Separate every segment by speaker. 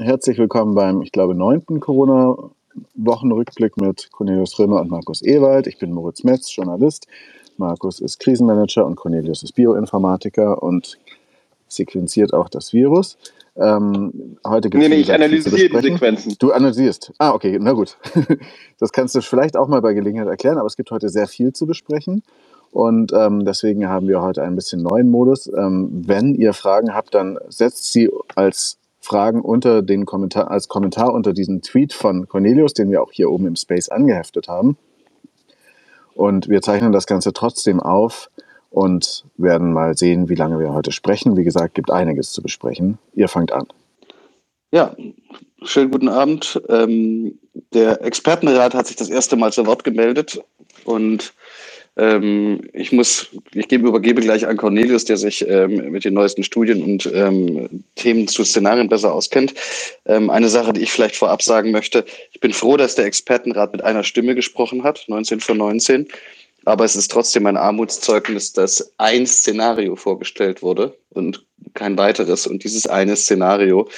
Speaker 1: Herzlich willkommen beim, ich glaube, neunten Corona-Wochenrückblick mit Cornelius Römer und Markus Ewald. Ich bin Moritz Metz, Journalist. Markus ist Krisenmanager und Cornelius ist Bioinformatiker und sequenziert auch das Virus. Ähm, heute gibt's
Speaker 2: nee, nee, ich analysiere die Sequenzen.
Speaker 1: Du analysierst. Ah, okay, na gut. Das kannst du vielleicht auch mal bei Gelegenheit erklären, aber es gibt heute sehr viel zu besprechen. Und ähm, deswegen haben wir heute ein bisschen neuen Modus. Ähm, wenn ihr Fragen habt, dann setzt sie als Fragen unter den Kommentar, als Kommentar unter diesen Tweet von Cornelius, den wir auch hier oben im Space angeheftet haben. Und wir zeichnen das Ganze trotzdem auf und werden mal sehen, wie lange wir heute sprechen. Wie gesagt, gibt einiges zu besprechen. Ihr fangt an.
Speaker 2: Ja, schönen guten Abend. Ähm, der Expertenrat hat sich das erste Mal zu Wort gemeldet und ähm, ich muss, ich gebe, übergebe gleich an Cornelius, der sich ähm, mit den neuesten Studien und ähm, Themen zu Szenarien besser auskennt. Ähm, eine Sache, die ich vielleicht vorab sagen möchte. Ich bin froh, dass der Expertenrat mit einer Stimme gesprochen hat, 19 von 19. Aber es ist trotzdem ein Armutszeugnis, dass ein Szenario vorgestellt wurde und kein weiteres. Und dieses eine Szenario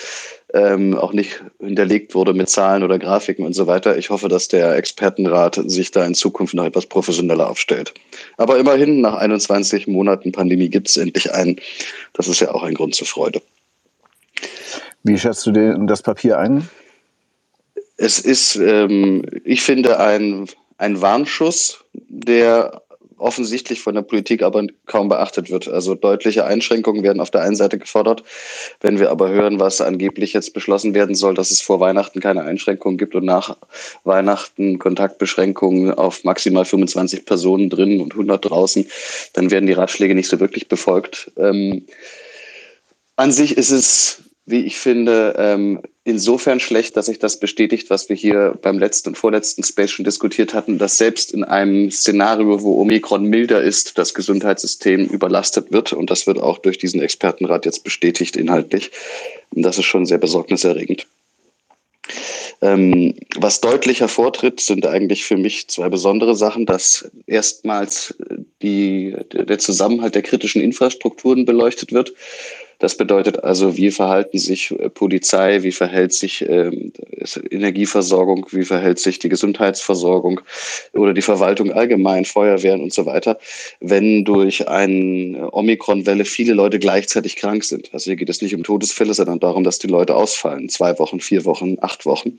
Speaker 2: ähm, auch nicht hinterlegt wurde mit Zahlen oder Grafiken und so weiter. Ich hoffe, dass der Expertenrat sich da in Zukunft noch etwas professioneller aufstellt. Aber immerhin, nach 21 Monaten Pandemie gibt es endlich einen. Das ist ja auch ein Grund zur Freude.
Speaker 1: Wie schätzt du denn das Papier ein?
Speaker 2: Es ist, ähm, ich finde, ein, ein Warnschuss, der offensichtlich von der Politik aber kaum beachtet wird. Also deutliche Einschränkungen werden auf der einen Seite gefordert. Wenn wir aber hören, was angeblich jetzt beschlossen werden soll, dass es vor Weihnachten keine Einschränkungen gibt und nach Weihnachten Kontaktbeschränkungen auf maximal 25 Personen drin und 100 draußen, dann werden die Ratschläge nicht so wirklich befolgt. Ähm, an sich ist es wie ich finde, ähm, insofern schlecht, dass sich das bestätigt, was wir hier beim letzten und vorletzten Space schon diskutiert hatten, dass selbst in einem Szenario, wo Omikron milder ist, das Gesundheitssystem überlastet wird. Und das wird auch durch diesen Expertenrat jetzt bestätigt inhaltlich. Und das ist schon sehr besorgniserregend. Ähm, was deutlich hervortritt, sind eigentlich für mich zwei besondere Sachen, dass erstmals die, der Zusammenhalt der kritischen Infrastrukturen beleuchtet wird. Das bedeutet also, wie verhalten sich äh, Polizei, wie verhält sich ähm, Energieversorgung, wie verhält sich die Gesundheitsversorgung oder die Verwaltung allgemein, Feuerwehren und so weiter, wenn durch eine Omikron-Welle viele Leute gleichzeitig krank sind. Also hier geht es nicht um Todesfälle, sondern darum, dass die Leute ausfallen. Zwei Wochen, vier Wochen, acht Wochen.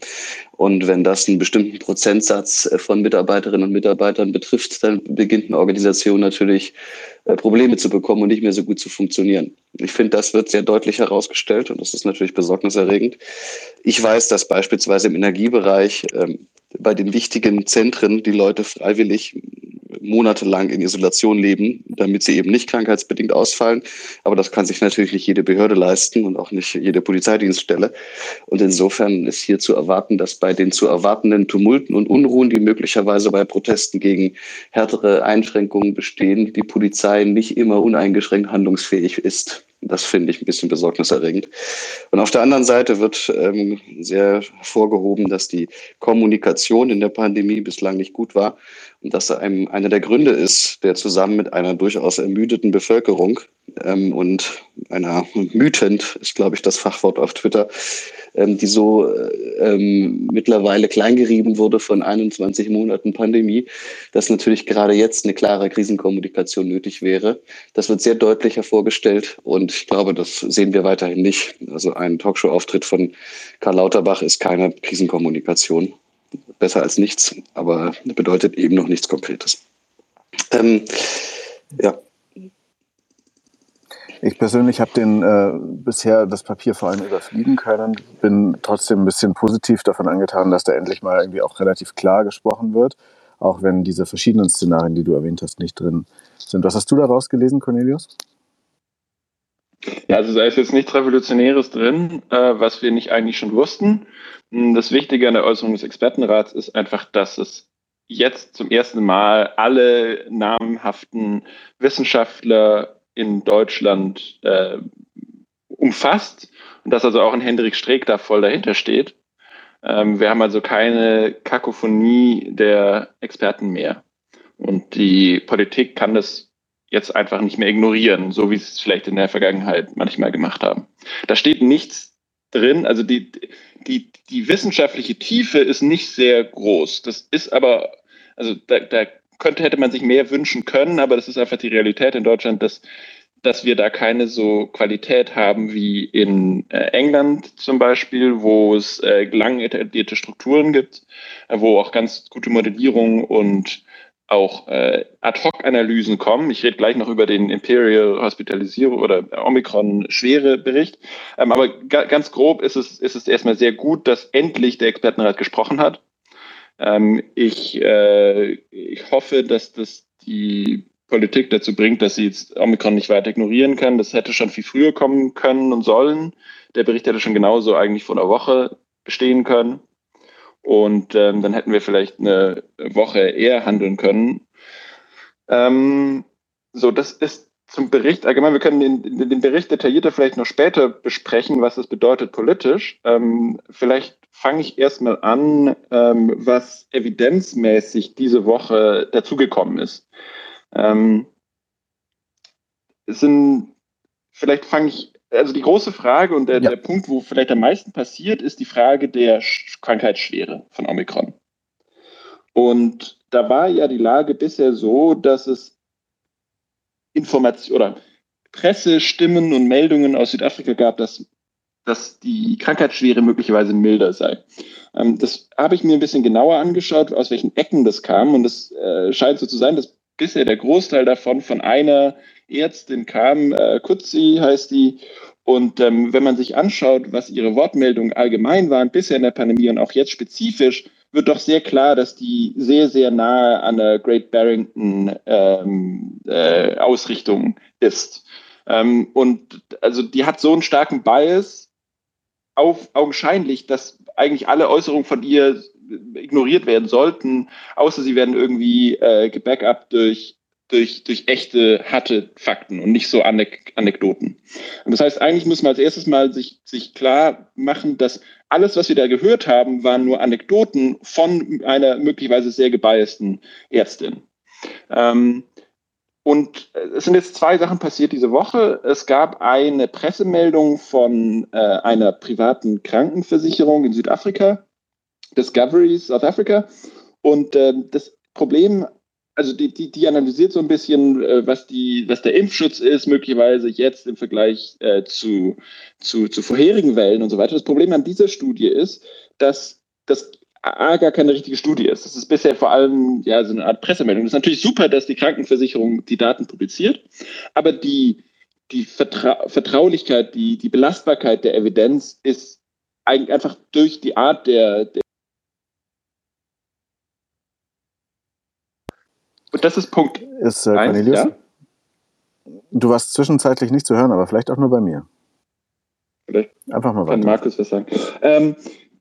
Speaker 2: Und wenn das einen bestimmten Prozentsatz äh, von Mitarbeiterinnen und Mitarbeitern betrifft, dann beginnt eine Organisation natürlich äh, Probleme zu bekommen und nicht mehr so gut zu funktionieren. Ich finde, das wird sehr deutlich herausgestellt und das ist natürlich besorgniserregend. Ich weiß, dass beispielsweise im Energiebereich ähm, bei den wichtigen Zentren die Leute freiwillig monatelang in Isolation leben, damit sie eben nicht krankheitsbedingt ausfallen. Aber das kann sich natürlich nicht jede Behörde leisten und auch nicht jede Polizeidienststelle. Und insofern ist hier zu erwarten, dass bei den zu erwartenden Tumulten und Unruhen, die möglicherweise bei Protesten gegen härtere Einschränkungen bestehen, die Polizei nicht immer uneingeschränkt handlungsfähig ist. Das finde ich ein bisschen besorgniserregend. Und auf der anderen Seite wird ähm, sehr hervorgehoben, dass die Kommunikation in der Pandemie bislang nicht gut war und dass einem einer der Gründe ist, der zusammen mit einer durchaus ermüdeten Bevölkerung ähm, und einer mütend ist, glaube ich, das Fachwort auf Twitter, ähm, die so ähm, mittlerweile kleingerieben wurde von 21 Monaten Pandemie, dass natürlich gerade jetzt eine klare Krisenkommunikation nötig wäre. Das wird sehr deutlich hervorgestellt und ich glaube, das sehen wir weiterhin nicht. Also ein Talkshow-Auftritt von Karl Lauterbach ist keine Krisenkommunikation. Besser als nichts, aber bedeutet eben noch nichts Konkretes. Ähm, ja.
Speaker 1: Ich persönlich habe den äh, bisher das Papier vor allem überfliegen können, bin trotzdem ein bisschen positiv davon angetan, dass da endlich mal irgendwie auch relativ klar gesprochen wird, auch wenn diese verschiedenen Szenarien, die du erwähnt hast, nicht drin sind. Was hast du daraus gelesen, Cornelius?
Speaker 3: Ja, also da ist jetzt nichts Revolutionäres drin, äh, was wir nicht eigentlich schon wussten. Hm, das Wichtige an der Äußerung des Expertenrats ist einfach, dass es jetzt zum ersten Mal alle namhaften Wissenschaftler in Deutschland äh, umfasst und dass also auch ein Hendrik Streeck da voll dahinter steht. Ähm, wir haben also keine Kakophonie der Experten mehr. Und die Politik kann das jetzt einfach nicht mehr ignorieren, so wie sie es vielleicht in der Vergangenheit manchmal gemacht haben. Da steht nichts drin. Also die, die, die wissenschaftliche Tiefe ist nicht sehr groß. Das ist aber, also da, da könnte, hätte man sich mehr wünschen können, aber das ist einfach die Realität in Deutschland, dass, dass wir da keine so Qualität haben wie in äh, England zum Beispiel, wo es äh, lang etablierte Strukturen gibt, äh, wo auch ganz gute Modellierung und auch äh, Ad-Hoc-Analysen kommen. Ich rede gleich noch über den Imperial Hospitalisierung oder Omikron-Schwere-Bericht. Ähm, aber ga ganz grob ist es, ist es erstmal sehr gut, dass endlich der Expertenrat gesprochen hat. Ähm, ich, äh, ich hoffe, dass das die Politik dazu bringt, dass sie jetzt Omikron nicht weiter ignorieren kann. Das hätte schon viel früher kommen können und sollen. Der Bericht hätte schon genauso eigentlich vor einer Woche bestehen können. Und ähm, dann hätten wir vielleicht eine Woche eher handeln können. Ähm, so, das ist zum Bericht allgemein. Wir können den, den, Bericht detaillierter vielleicht noch später besprechen, was das bedeutet politisch. Ähm, vielleicht fange ich erstmal an, ähm, was evidenzmäßig diese Woche dazugekommen ist. Ähm, es sind, vielleicht fange ich also die große Frage und der, ja. der, Punkt, wo vielleicht am meisten passiert, ist die Frage der Krankheitsschwere von Omikron. Und da war ja die Lage bisher so, dass es Informationen oder Pressestimmen und Meldungen aus Südafrika gab, dass, dass die Krankheitsschwere möglicherweise milder sei. Ähm, das habe ich mir ein bisschen genauer angeschaut, aus welchen Ecken das kam. Und es äh, scheint so zu sein, dass bisher der Großteil davon von einer Ärztin kam, äh, Kutzi heißt die. Und ähm, wenn man sich anschaut, was ihre Wortmeldungen allgemein waren, bisher in der Pandemie und auch jetzt spezifisch, wird doch sehr klar, dass die sehr, sehr nahe an der Great Barrington ähm, äh, Ausrichtung ist. Ähm, und also die hat so einen starken Bias, auf, augenscheinlich, dass eigentlich alle Äußerungen von ihr ignoriert werden sollten, außer sie werden irgendwie äh, gebackupt durch durch, durch echte, harte Fakten und nicht so Anek Anekdoten. Und das heißt, eigentlich muss man als erstes mal sich, sich klar machen, dass alles, was wir da gehört haben, waren nur Anekdoten von einer möglicherweise sehr gebiasten Ärztin. Ähm, und es sind jetzt zwei Sachen passiert diese Woche. Es gab eine Pressemeldung von äh, einer privaten Krankenversicherung in Südafrika, Discovery South Africa. Und äh, das Problem also die, die, die analysiert so ein bisschen, äh, was, die, was der Impfschutz ist, möglicherweise jetzt im Vergleich äh, zu, zu, zu vorherigen Wellen und so weiter. Das Problem an dieser Studie ist, dass das A gar keine richtige Studie ist. Das ist bisher vor allem ja so eine Art Pressemeldung. Das ist natürlich super, dass die Krankenversicherung die Daten publiziert, aber die, die Vertra Vertraulichkeit, die, die Belastbarkeit der Evidenz ist einfach durch die Art der, der das ist Punkt.
Speaker 1: Ist äh, Cornelius? Ja? Du warst zwischenzeitlich nicht zu hören, aber vielleicht auch nur bei mir.
Speaker 3: Vielleicht Einfach mal weiter. Kann Markus was sagen. Ähm,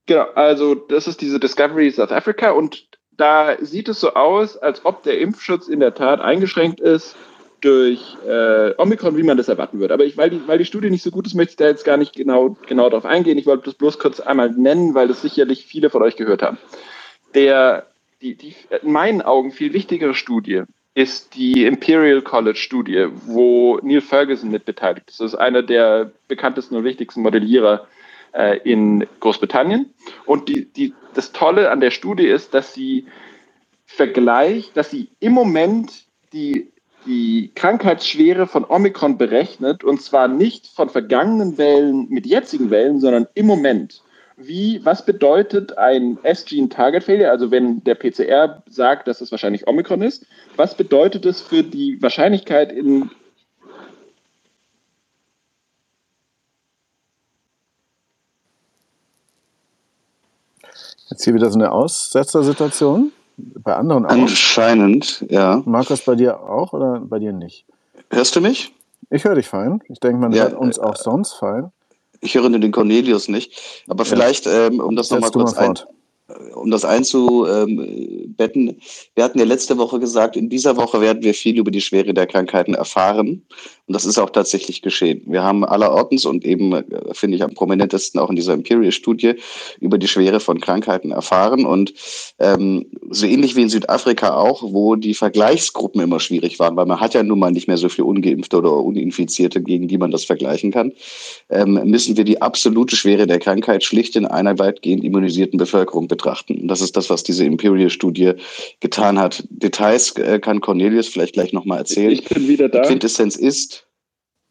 Speaker 3: genau, also das ist diese Discovery South Africa und da sieht es so aus, als ob der Impfschutz in der Tat eingeschränkt ist durch äh, Omikron, wie man das erwarten würde. Aber ich, weil, die, weil die Studie nicht so gut ist, möchte ich da jetzt gar nicht genau, genau darauf eingehen. Ich wollte das bloß kurz einmal nennen, weil das sicherlich viele von euch gehört haben. Der die, die in meinen Augen viel wichtigere Studie ist die Imperial College Studie, wo Neil Ferguson mit beteiligt ist. Das ist einer der bekanntesten und wichtigsten Modellierer äh, in Großbritannien. Und die, die, das Tolle an der Studie ist, dass sie vergleicht, dass sie im Moment die, die Krankheitsschwere von Omikron berechnet und zwar nicht von vergangenen Wellen mit jetzigen Wellen, sondern im Moment wie, was bedeutet ein S-Gene Target Failure, also wenn der PCR sagt, dass es wahrscheinlich Omikron ist, was bedeutet es für die Wahrscheinlichkeit in
Speaker 1: Jetzt hier wieder so eine Aussetzersituation. Bei anderen auch.
Speaker 2: Anscheinend, ja.
Speaker 1: Markus, bei dir auch oder bei dir nicht?
Speaker 2: Hörst du mich?
Speaker 1: Ich höre dich fein. Ich denke, man ja, hört uns auch sonst fein.
Speaker 2: Ich höre nur den Cornelius nicht. Aber vielleicht, ähm, um das nochmal kurz ein, um das einzubetten, wir hatten ja letzte Woche gesagt, in dieser Woche werden wir viel über die Schwere der Krankheiten erfahren. Und das ist auch tatsächlich geschehen. Wir haben allerortens und eben, äh, finde ich, am prominentesten auch in dieser Imperial-Studie über die Schwere von Krankheiten erfahren. Und ähm, so ähnlich wie in Südafrika auch, wo die Vergleichsgruppen immer schwierig waren, weil man hat ja nun mal nicht mehr so viel Ungeimpfte oder Uninfizierte, gegen die man das vergleichen kann, ähm, müssen wir die absolute Schwere der Krankheit schlicht in einer weitgehend immunisierten Bevölkerung betrachten. Und das ist das, was diese Imperial-Studie getan hat. Details äh, kann Cornelius vielleicht gleich nochmal erzählen.
Speaker 3: Ich bin wieder da.
Speaker 2: Quintessenz ist,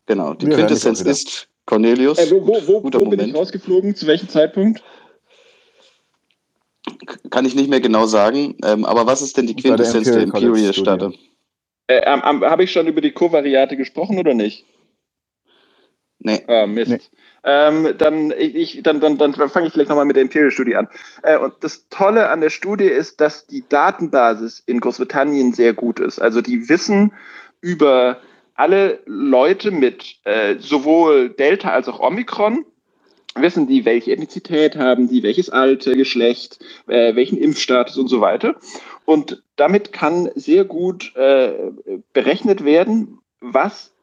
Speaker 2: genau, die Wir Quintessenz ist Cornelius.
Speaker 3: Äh, wo wo, wo, wo bin ich rausgeflogen? Zu welchem Zeitpunkt?
Speaker 2: Kann ich nicht mehr genau sagen. Ähm, aber was ist denn die Quintessenz der Imperial-Stadt?
Speaker 3: Äh, Habe ich schon über die Covariate gesprochen oder nicht?
Speaker 2: Nee.
Speaker 3: Ah, Mist. Nee. Ähm, dann ich, dann, dann, dann fange ich vielleicht nochmal mit der Imperial-Studie an. Äh, und das Tolle an der Studie ist, dass die Datenbasis in Großbritannien sehr gut ist. Also die wissen über alle Leute mit äh, sowohl Delta als auch Omikron, wissen die, welche Ethnizität haben die, welches Alter, Geschlecht, äh, welchen Impfstatus und so weiter. Und damit kann sehr gut äh, berechnet werden, was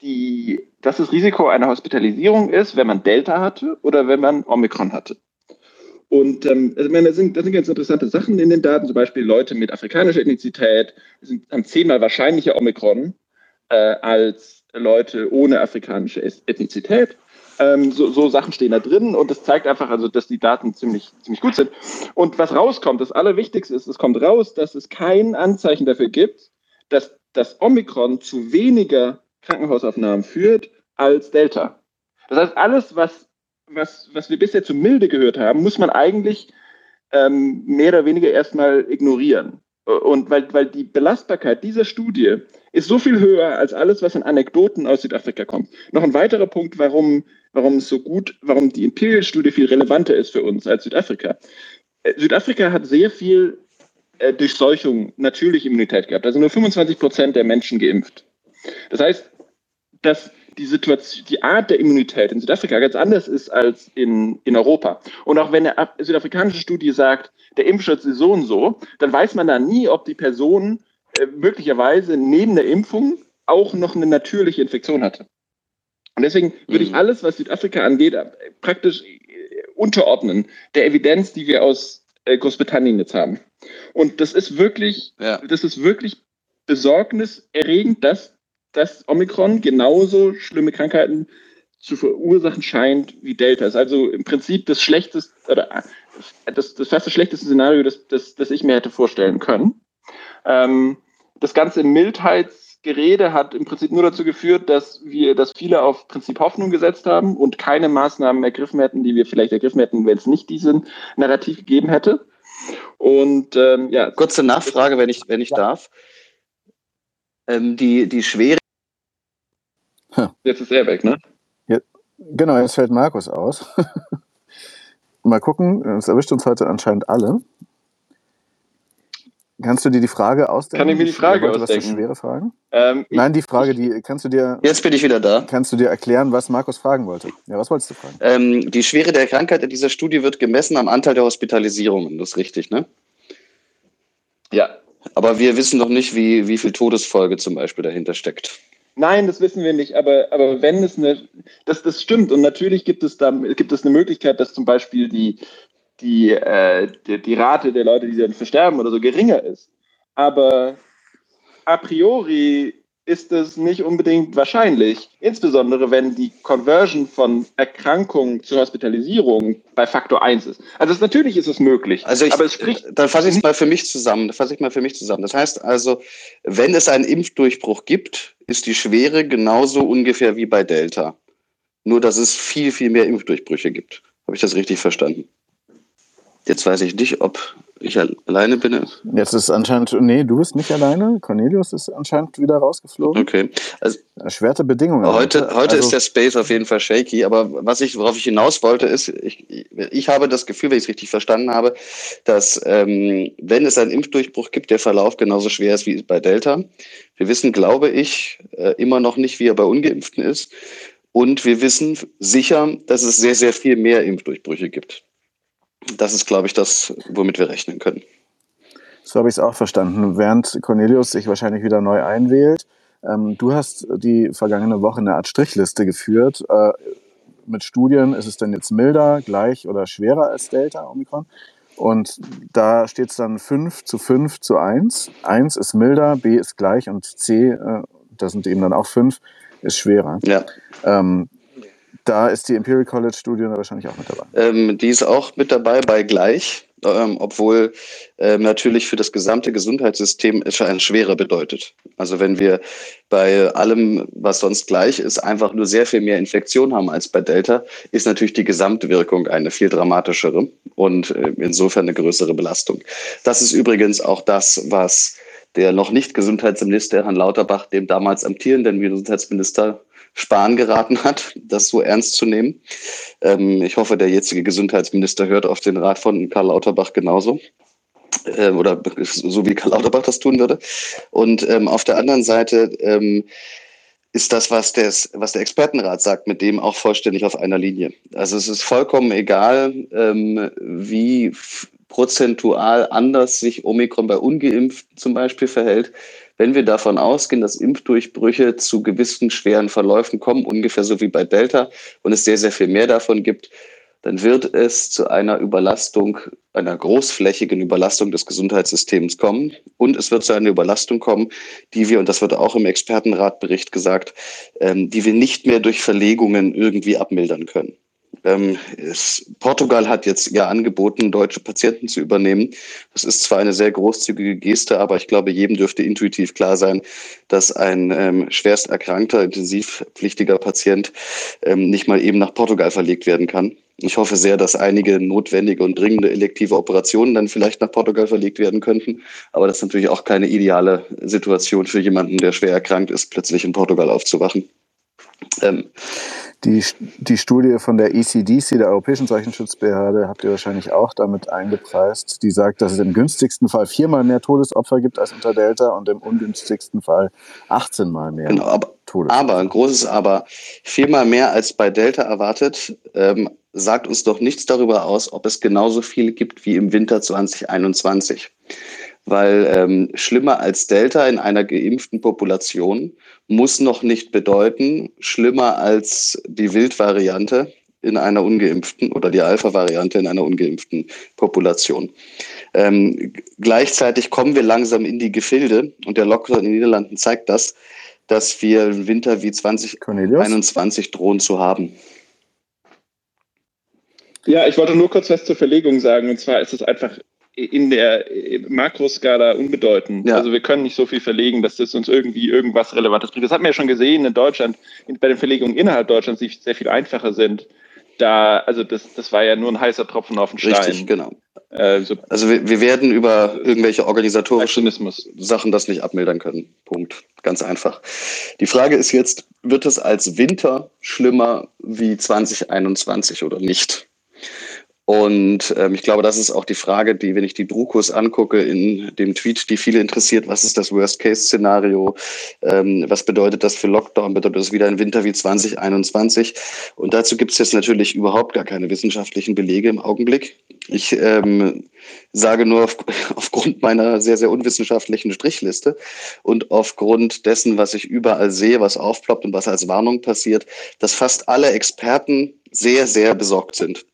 Speaker 3: die, dass das Risiko einer Hospitalisierung ist, wenn man Delta hatte oder wenn man Omikron hatte. Und ähm, also, meine, da, sind, da sind ganz interessante Sachen in den Daten, zum Beispiel Leute mit afrikanischer Ethnizität sind, haben zehnmal wahrscheinlicher Omikron äh, als Leute ohne afrikanische Ethnizität. Ähm, so, so, Sachen stehen da drin und das zeigt einfach, also, dass die Daten ziemlich, ziemlich gut sind. Und was rauskommt, das Allerwichtigste ist, es kommt raus, dass es kein Anzeichen dafür gibt, dass das Omikron zu weniger Krankenhausaufnahmen führt als Delta. Das heißt, alles, was, was, was wir bisher zu milde gehört haben, muss man eigentlich ähm, mehr oder weniger erstmal ignorieren. Und weil, weil die Belastbarkeit dieser Studie ist so viel höher als alles, was an Anekdoten aus Südafrika kommt. Noch ein weiterer Punkt, warum, warum es so gut, warum die Imperial-Studie viel relevanter ist für uns als Südafrika. Äh, Südafrika hat sehr viel äh, Durchseuchung, natürliche Immunität gehabt. Also nur 25 Prozent der Menschen geimpft. Das heißt, dass die Situation, die Art der Immunität in Südafrika ganz anders ist als in, in Europa. Und auch wenn eine südafrikanische Studie sagt, der Impfschutz ist so und so, dann weiß man da nie, ob die Person äh, möglicherweise neben der Impfung auch noch eine natürliche Infektion hatte. Und deswegen würde ich mhm. alles, was Südafrika angeht, äh, praktisch äh, unterordnen der Evidenz, die wir aus äh, Großbritannien jetzt haben. Und das ist wirklich, ja. das ist wirklich besorgniserregend, dass dass Omikron genauso schlimme Krankheiten zu verursachen scheint wie Delta. Das ist also im Prinzip das schlechteste oder das, das fast das schlechteste Szenario, das, das, das ich mir hätte vorstellen können. Ähm, das ganze Mildheitsgerede hat im Prinzip nur dazu geführt, dass wir, dass viele auf Prinzip Hoffnung gesetzt haben und keine Maßnahmen ergriffen hätten, die wir vielleicht ergriffen hätten, wenn es nicht diesen Narrativ gegeben hätte. Und ähm, ja.
Speaker 2: Kurze Nachfrage, wenn ich, wenn ich darf. Ähm, die, die schwere
Speaker 3: Jetzt ist er weg, ne?
Speaker 1: Ja, genau, jetzt fällt Markus aus. Mal gucken, es erwischt uns heute anscheinend alle. Kannst du dir die Frage ausdenken?
Speaker 3: Kann ich mir die Frage ausdenken?
Speaker 1: Was für schwere Fragen? Ähm, Nein, die Frage, die kannst du dir.
Speaker 2: Jetzt bin ich wieder da.
Speaker 1: Kannst du dir erklären, was Markus fragen wollte? Ja, was wolltest du fragen?
Speaker 2: Ähm, die Schwere der Krankheit in dieser Studie wird gemessen am Anteil der Hospitalisierungen. Das ist richtig, ne?
Speaker 3: Ja.
Speaker 2: Aber wir wissen noch nicht, wie, wie viel Todesfolge zum Beispiel dahinter steckt.
Speaker 3: Nein, das wissen wir nicht, aber, aber wenn es eine, das, das stimmt und natürlich gibt es da, gibt es eine Möglichkeit, dass zum Beispiel die, die, äh, die, die Rate der Leute, die dann versterben oder so geringer ist. Aber a priori ist es nicht unbedingt wahrscheinlich, insbesondere wenn die Conversion von Erkrankung zur Hospitalisierung bei Faktor 1 ist. Also es, natürlich ist es möglich.
Speaker 2: Also ich, aber es spricht dann fasse ich es mal für mich zusammen. Fasse ich mal für mich zusammen. Das heißt also, wenn es einen Impfdurchbruch gibt, ist die Schwere genauso ungefähr wie bei Delta. Nur dass es viel, viel mehr Impfdurchbrüche gibt. Habe ich das richtig verstanden? Jetzt weiß ich nicht, ob ich alleine bin.
Speaker 1: Jetzt ist anscheinend, nee, du bist nicht alleine. Cornelius ist anscheinend wieder rausgeflogen.
Speaker 2: Okay.
Speaker 1: Also, Erschwerte Bedingungen.
Speaker 2: Heute, heute also, ist der Space auf jeden Fall shaky, aber was ich, worauf ich hinaus wollte, ist, ich, ich habe das Gefühl, wenn ich es richtig verstanden habe, dass ähm, wenn es einen Impfdurchbruch gibt, der Verlauf genauso schwer ist wie bei Delta. Wir wissen, glaube ich, äh, immer noch nicht, wie er bei Ungeimpften ist. Und wir wissen sicher, dass es sehr, sehr viel mehr Impfdurchbrüche gibt das ist, glaube ich, das, womit wir rechnen können.
Speaker 1: So habe ich es auch verstanden. Während Cornelius sich wahrscheinlich wieder neu einwählt, Ähm, du hast die vergangene Woche eine Art Strichliste geführt. Äh, mit Studien ist es denn jetzt milder, gleich oder schwerer als Delta Omikron? Und da steht es dann 5 zu 5 zu 1. 1 ist milder, B ist gleich und C, äh, das sind eben dann auch 5, ist schwerer.
Speaker 2: Ja.
Speaker 1: Ähm, da ist die Imperial College Studie wahrscheinlich auch mit dabei.
Speaker 2: Ähm, die ist auch mit dabei bei gleich, ähm, obwohl ähm, natürlich für das gesamte Gesundheitssystem es ein schwerer bedeutet. Also wenn wir bei allem, was sonst gleich ist, einfach nur sehr viel mehr Infektion haben als bei Delta, ist natürlich die Gesamtwirkung eine viel dramatischere und äh, insofern eine größere Belastung. Das ist übrigens auch das, was der noch nicht Gesundheitsminister Herrn Lauterbach, dem damals amtierenden Gesundheitsminister Spahn geraten hat, das so ernst zu nehmen. Ähm, ich hoffe, der jetzige Gesundheitsminister hört auf den Rat von Karl Lauterbach genauso. Äh, oder so wie Karl Lauterbach das tun würde. Und ähm, auf der anderen Seite ähm, ist das, was, des, was der Expertenrat sagt, mit dem auch vollständig auf einer Linie. Also es ist vollkommen egal, ähm, wie prozentual anders sich Omikron bei Ungeimpften zum Beispiel verhält. Wenn wir davon ausgehen, dass Impfdurchbrüche zu gewissen schweren Verläufen kommen, ungefähr so wie bei Delta, und es sehr, sehr viel mehr davon gibt, dann wird es zu einer Überlastung, einer großflächigen Überlastung des Gesundheitssystems kommen. Und es wird zu einer Überlastung kommen, die wir, und das wird auch im Expertenratbericht gesagt, ähm, die wir nicht mehr durch Verlegungen irgendwie abmildern können. Ähm, es, Portugal hat jetzt ja angeboten, deutsche Patienten zu übernehmen. Das ist zwar eine sehr großzügige Geste, aber ich glaube, jedem dürfte intuitiv klar sein, dass ein ähm, schwerst erkrankter, intensivpflichtiger Patient ähm, nicht mal eben nach Portugal verlegt werden kann. Ich hoffe sehr, dass einige notwendige und dringende elektive Operationen dann vielleicht nach Portugal verlegt werden könnten. Aber das ist natürlich auch keine ideale Situation für jemanden, der schwer erkrankt ist, plötzlich in Portugal aufzuwachen.
Speaker 1: Ähm, die, die Studie von der ECDC, der Europäischen Zeichenschutzbehörde, habt ihr wahrscheinlich auch damit eingepreist. Die sagt, dass es im günstigsten Fall viermal mehr Todesopfer gibt als unter Delta und im ungünstigsten Fall 18 mal mehr.
Speaker 2: Genau, aber, aber ein großes Aber, viermal mehr als bei Delta erwartet, ähm, sagt uns doch nichts darüber aus, ob es genauso viel gibt wie im Winter 2021 weil ähm, schlimmer als Delta in einer geimpften Population muss noch nicht bedeuten, schlimmer als die Wildvariante in einer ungeimpften oder die Alpha-Variante in einer ungeimpften Population. Ähm, gleichzeitig kommen wir langsam in die Gefilde und der Lockdown in den Niederlanden zeigt das, dass wir Winter wie 2021 drohen zu haben.
Speaker 3: Ja, ich wollte nur kurz was zur Verlegung sagen. Und zwar ist es einfach in der Makroskala unbedeutend. Ja. Also wir können nicht so viel verlegen, dass das uns irgendwie irgendwas Relevantes bringt. Das hat man ja schon gesehen in Deutschland, bei den Verlegungen innerhalb Deutschlands, die sehr viel einfacher sind. Da, also das, das war ja nur ein heißer Tropfen auf den Stein.
Speaker 2: Richtig, genau. Äh, so also wir, wir werden über irgendwelche organisatorischen Sachen das nicht abmildern können. Punkt. Ganz einfach. Die Frage ist jetzt, wird es als Winter schlimmer wie 2021 oder nicht? Und ähm, ich glaube, das ist auch die Frage, die, wenn ich die Drukus angucke in dem Tweet, die viele interessiert, was ist das Worst-Case-Szenario? Ähm, was bedeutet das für Lockdown? Bedeutet das wieder ein Winter wie 2021? Und dazu gibt es jetzt natürlich überhaupt gar keine wissenschaftlichen Belege im Augenblick. Ich ähm, sage nur auf, aufgrund meiner sehr, sehr unwissenschaftlichen Strichliste und aufgrund dessen, was ich überall sehe, was aufploppt und was als Warnung passiert, dass fast alle Experten sehr, sehr besorgt sind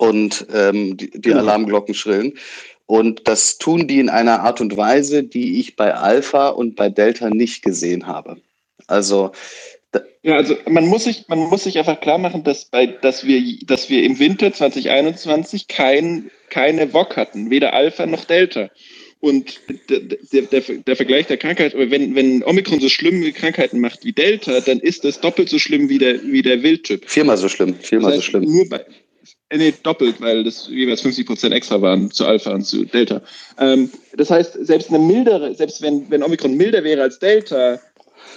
Speaker 2: und ähm, die, die genau. Alarmglocken schrillen. Und das tun die in einer Art und Weise, die ich bei Alpha und bei Delta nicht gesehen habe. Also
Speaker 3: ja, also man muss sich, man muss sich einfach klar machen, dass, bei, dass, wir, dass wir im Winter 2021 kein, keine VOC hatten, weder Alpha noch Delta. Und der, der, der, Vergleich der Krankheit, wenn, wenn Omikron so schlimme Krankheiten macht wie Delta, dann ist das doppelt so schlimm wie der, wie der Wildtyp.
Speaker 2: Viermal so schlimm, viermal das heißt, so schlimm.
Speaker 3: Nur bei, nee, doppelt, weil das jeweils 50 Prozent extra waren zu Alpha und zu Delta. Ähm, das heißt, selbst eine mildere, selbst wenn, wenn Omikron milder wäre als Delta,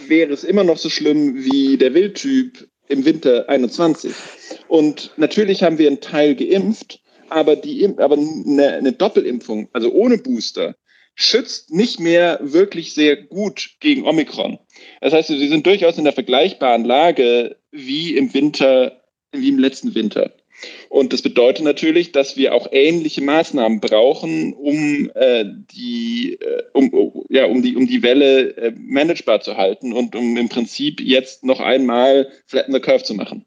Speaker 3: wäre es immer noch so schlimm wie der Wildtyp im Winter 21. Und natürlich haben wir einen Teil geimpft, aber, die, aber eine, eine Doppelimpfung, also ohne Booster, schützt nicht mehr wirklich sehr gut gegen Omikron. Das heißt, wir sind durchaus in der vergleichbaren Lage wie im Winter, wie im letzten Winter. Und das bedeutet natürlich, dass wir auch ähnliche Maßnahmen brauchen, um äh, die, äh, um, ja, um die, um die Welle äh, managebar zu halten und um im Prinzip jetzt noch einmal Flatten the Curve zu machen.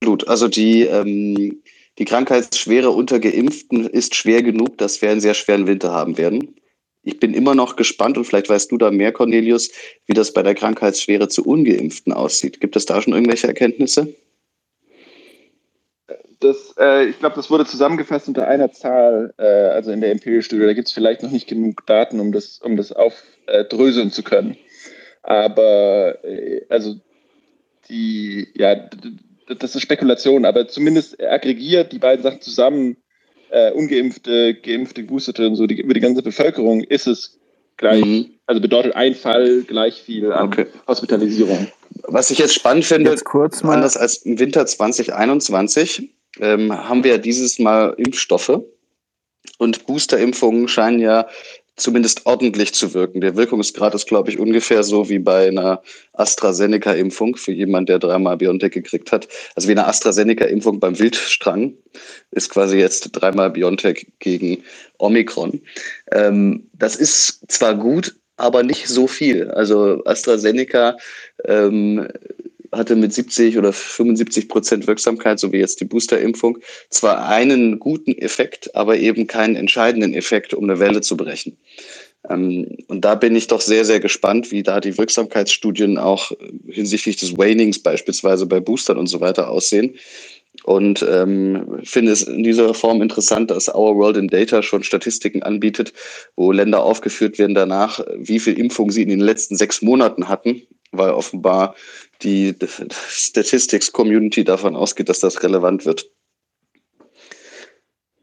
Speaker 2: Absolut. Also die, ähm, die Krankheitsschwere unter Geimpften ist schwer genug, dass wir einen sehr schweren Winter haben werden. Ich bin immer noch gespannt und vielleicht weißt du da mehr, Cornelius, wie das bei der Krankheitsschwere zu Ungeimpften aussieht. Gibt es da schon irgendwelche Erkenntnisse?
Speaker 3: Das, äh, ich glaube, das wurde zusammengefasst unter einer Zahl, äh, also in der Empirical-Studie. Da gibt es vielleicht noch nicht genug Daten, um das, um das aufdröseln zu können. Aber äh, also die, ja, das ist Spekulation, aber zumindest aggregiert die beiden Sachen zusammen, äh, ungeimpfte, geimpfte, geboosterte und so die, über die ganze Bevölkerung ist es gleich, mhm. also bedeutet ein Fall gleich viel an okay. Hospitalisierung.
Speaker 2: Was ich jetzt spannend finde, jetzt kurz mal. anders als im Winter 2021, ähm, haben wir dieses Mal Impfstoffe. Und Boosterimpfungen scheinen ja zumindest ordentlich zu wirken. Der Wirkungsgrad ist, glaube ich, ungefähr so wie bei einer AstraZeneca-Impfung für jemanden, der dreimal BioNTech gekriegt hat. Also wie eine AstraZeneca-Impfung beim Wildstrang ist quasi jetzt dreimal BioNTech gegen Omikron. Ähm, das ist zwar gut, aber nicht so viel. Also AstraZeneca ähm, hatte mit 70 oder 75 Prozent Wirksamkeit, so wie jetzt die Boosterimpfung, zwar einen guten Effekt, aber eben keinen entscheidenden Effekt, um eine Welle zu brechen. Ähm, und da bin ich doch sehr, sehr gespannt, wie da die Wirksamkeitsstudien auch hinsichtlich des Wanings beispielsweise bei Boostern und so weiter aussehen. Und ähm, finde es in dieser Form interessant, dass Our World in Data schon Statistiken anbietet, wo Länder aufgeführt werden danach, wie viel Impfung sie in den letzten sechs Monaten hatten, weil offenbar die Statistics Community davon ausgeht, dass das relevant wird.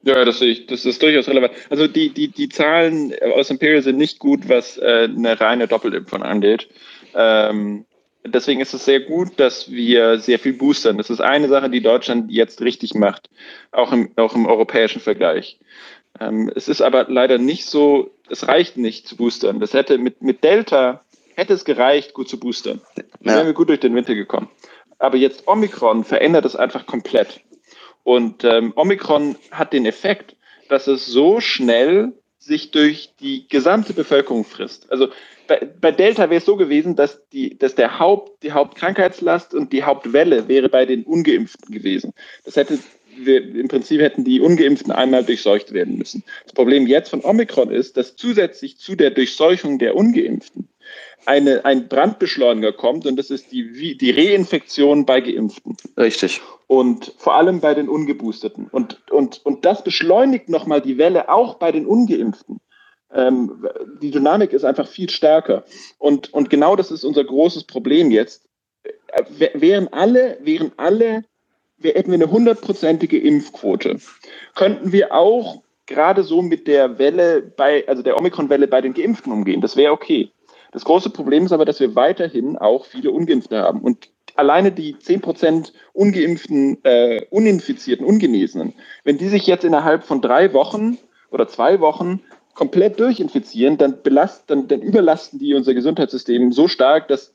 Speaker 3: Ja, das sehe ich. Das ist durchaus relevant. Also die, die, die Zahlen aus Imperial sind nicht gut, was äh, eine reine Doppelimpfung angeht. Ähm, deswegen ist es sehr gut, dass wir sehr viel boostern. Das ist eine Sache, die Deutschland jetzt richtig macht, auch im, auch im europäischen Vergleich. Ähm, es ist aber leider nicht so, es reicht nicht zu boostern. Das hätte mit, mit Delta hätte es gereicht, gut zu boostern. Dann ja. wären wir gut durch den Winter gekommen. Aber jetzt Omikron verändert es einfach komplett. Und ähm, Omikron hat den Effekt, dass es so schnell sich durch die gesamte Bevölkerung frisst. Also bei, bei Delta wäre es so gewesen, dass, die, dass der Haupt, die Hauptkrankheitslast und die Hauptwelle wäre bei den Ungeimpften gewesen. Das hätte wir, im Prinzip hätten die Ungeimpften einmal durchseucht werden müssen. Das Problem jetzt von Omikron ist, dass zusätzlich zu der Durchseuchung der Ungeimpften eine, ein Brandbeschleuniger kommt und das ist die, die Reinfektion bei Geimpften.
Speaker 2: Richtig.
Speaker 3: Und vor allem bei den Ungeboosteten. Und, und, und das beschleunigt nochmal die Welle auch bei den Ungeimpften. Ähm, die Dynamik ist einfach viel stärker. Und, und genau das ist unser großes Problem jetzt. Wären alle, wären alle, hätten wir eine hundertprozentige Impfquote, könnten wir auch gerade so mit der Welle bei, also der Omikron-Welle bei den Geimpften umgehen. Das wäre okay. Das große Problem ist aber, dass wir weiterhin auch viele Ungeimpfte haben. Und alleine die 10% ungeimpften, äh, uninfizierten, ungenesenen, wenn die sich jetzt innerhalb von drei Wochen oder zwei Wochen komplett durchinfizieren, dann, belast, dann, dann überlasten die unser Gesundheitssystem so stark, dass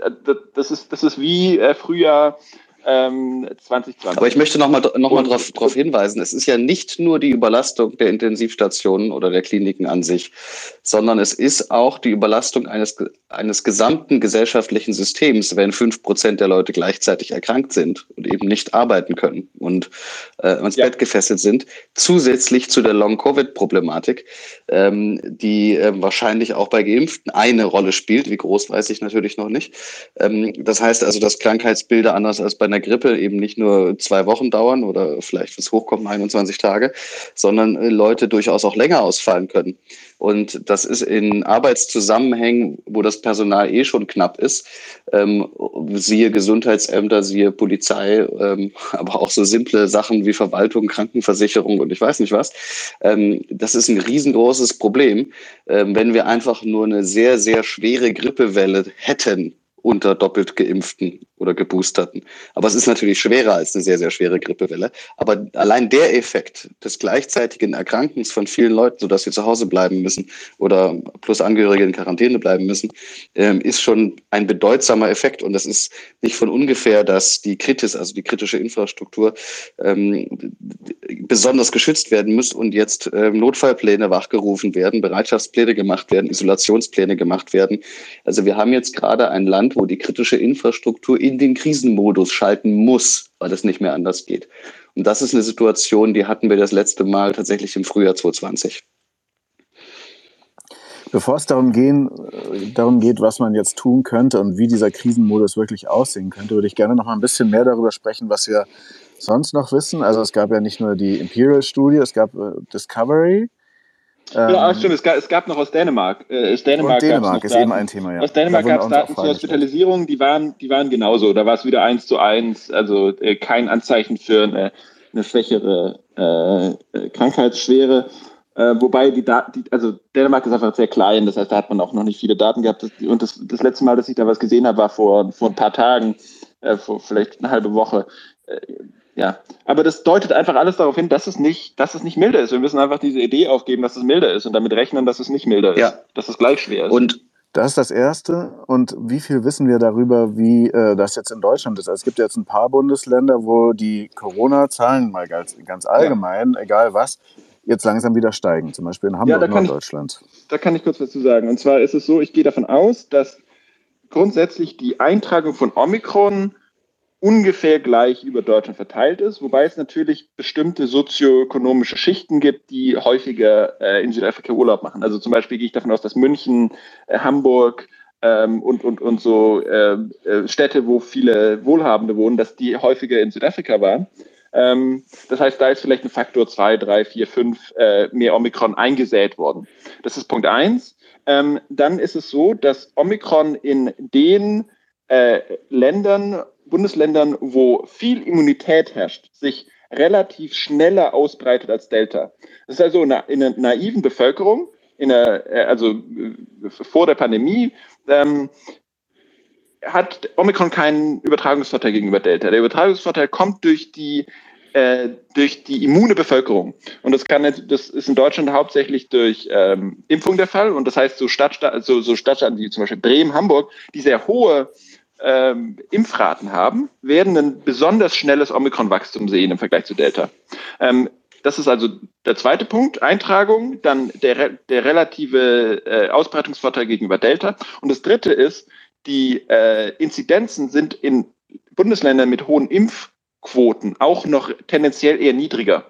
Speaker 3: äh, das ist, das ist wie äh, früher
Speaker 2: ähm, 2020. Aber ich möchte nochmal noch mal darauf hinweisen, es ist ja nicht nur die Überlastung der Intensivstationen oder der Kliniken an sich, sondern es ist auch die Überlastung eines, eines gesamten gesellschaftlichen Systems, wenn fünf Prozent der Leute gleichzeitig erkrankt sind und eben nicht arbeiten können und äh, ans ja. Bett gefesselt sind, zusätzlich zu der Long-Covid-Problematik, ähm, die äh, wahrscheinlich auch bei Geimpften eine Rolle spielt. Wie groß weiß ich natürlich noch nicht. Ähm, das heißt also, dass Krankheitsbilder anders als bei einer Grippe eben nicht nur zwei Wochen dauern oder vielleicht, wenn es hochkommt, 21 Tage, sondern äh, Leute durchaus auch länger ausfallen können. Und das ist in Arbeitszusammenhängen, wo das Personal eh schon knapp ist, ähm, siehe Gesundheitsämter, siehe Polizei, ähm, aber auch so simple Sachen wie Verwaltung, Krankenversicherung und ich weiß nicht was. Ähm, das ist ein riesengroßes Problem, ähm, wenn wir einfach nur eine sehr, sehr schwere Grippewelle hätten unter doppelt geimpften oder geboosterten. Aber es ist natürlich schwerer als eine sehr, sehr schwere Grippewelle. Aber allein der Effekt des gleichzeitigen Erkrankens von vielen Leuten, sodass sie zu Hause bleiben müssen oder plus Angehörige in Quarantäne bleiben müssen, ähm, ist schon ein bedeutsamer Effekt. Und das ist nicht von ungefähr, dass die Kritis, also die kritische Infrastruktur, ähm, besonders geschützt werden muss und jetzt ähm, Notfallpläne wachgerufen werden, Bereitschaftspläne gemacht werden, Isolationspläne gemacht werden. Also wir haben jetzt gerade ein Land, wo die kritische Infrastruktur in den Krisenmodus schalten muss, weil es nicht mehr anders geht. Und das ist eine Situation, die hatten wir das letzte Mal tatsächlich im Frühjahr 2020.
Speaker 1: Bevor es darum, gehen, darum geht, was man jetzt tun könnte und wie dieser Krisenmodus wirklich aussehen könnte, würde ich gerne noch mal ein bisschen mehr darüber sprechen, was wir sonst noch wissen. Also es gab ja nicht nur die Imperial-Studie, es gab äh, Discovery.
Speaker 3: Ähm, ja, stimmt, es gab, es gab noch aus Dänemark.
Speaker 1: Äh, aus Dänemark, Dänemark ist Daten. eben ein Thema, ja.
Speaker 3: Aus Dänemark gab es Daten zur Hospitalisierung, die waren, die waren genauso. Da war es wieder eins zu eins, also äh, kein Anzeichen für eine, eine schwächere äh, Krankheitsschwere. Äh, wobei die Daten, also Dänemark ist einfach sehr klein, das heißt, da hat man auch noch nicht viele Daten gehabt. Und das, das letzte Mal, dass ich da was gesehen habe, war vor, vor ein paar Tagen, äh, vor vielleicht eine halbe Woche. Ja, aber das deutet einfach alles darauf hin, dass es nicht, dass es nicht milder ist. Wir müssen einfach diese Idee aufgeben, dass es milder ist und damit rechnen, dass es nicht milder ist,
Speaker 2: ja.
Speaker 3: dass es gleich schwer ist.
Speaker 1: Und das ist das Erste. Und wie viel wissen wir darüber, wie äh, das jetzt in Deutschland ist? Also es gibt jetzt ein paar Bundesländer, wo die Corona-Zahlen mal ganz, ganz allgemein, ja. egal was, jetzt langsam wieder steigen. Zum Beispiel in Hamburg, ja, Norddeutschland.
Speaker 3: Ich, da kann ich kurz was zu sagen. Und zwar ist es so, ich gehe davon aus, dass grundsätzlich die Eintragung von Omikron ungefähr gleich über Deutschland verteilt ist, wobei es natürlich bestimmte sozioökonomische Schichten gibt, die häufiger äh, in Südafrika Urlaub machen. Also zum Beispiel gehe ich davon aus, dass München, äh, Hamburg ähm, und, und, und so äh, äh Städte, wo viele Wohlhabende wohnen, dass die häufiger in Südafrika waren. Ähm, das heißt, da ist vielleicht ein Faktor 2, 3, 4, 5 mehr Omikron eingesät worden. Das ist Punkt 1. Ähm, dann ist es so, dass Omikron in den äh, Ländern Bundesländern, wo viel Immunität herrscht, sich relativ schneller ausbreitet als Delta. Das ist also in einer, in einer naiven Bevölkerung, in einer, äh, also äh, vor der Pandemie, ähm, hat Omikron keinen Übertragungsvorteil gegenüber Delta. Der Übertragungsvorteil kommt durch die äh, durch die immune Bevölkerung. Und das kann das ist in Deutschland hauptsächlich durch ähm, Impfung der Fall. Und das heißt, so, Stadt, so, so Stadtstaaten wie zum Beispiel Bremen, Hamburg, die sehr hohe ähm, Impfraten haben, werden ein besonders schnelles Omikron-Wachstum sehen im Vergleich zu Delta. Ähm, das ist also der zweite Punkt, Eintragung, dann der, der relative äh, Ausbreitungsvorteil gegenüber Delta. Und das dritte ist, die äh, Inzidenzen sind in Bundesländern mit hohen Impfquoten auch noch tendenziell eher niedriger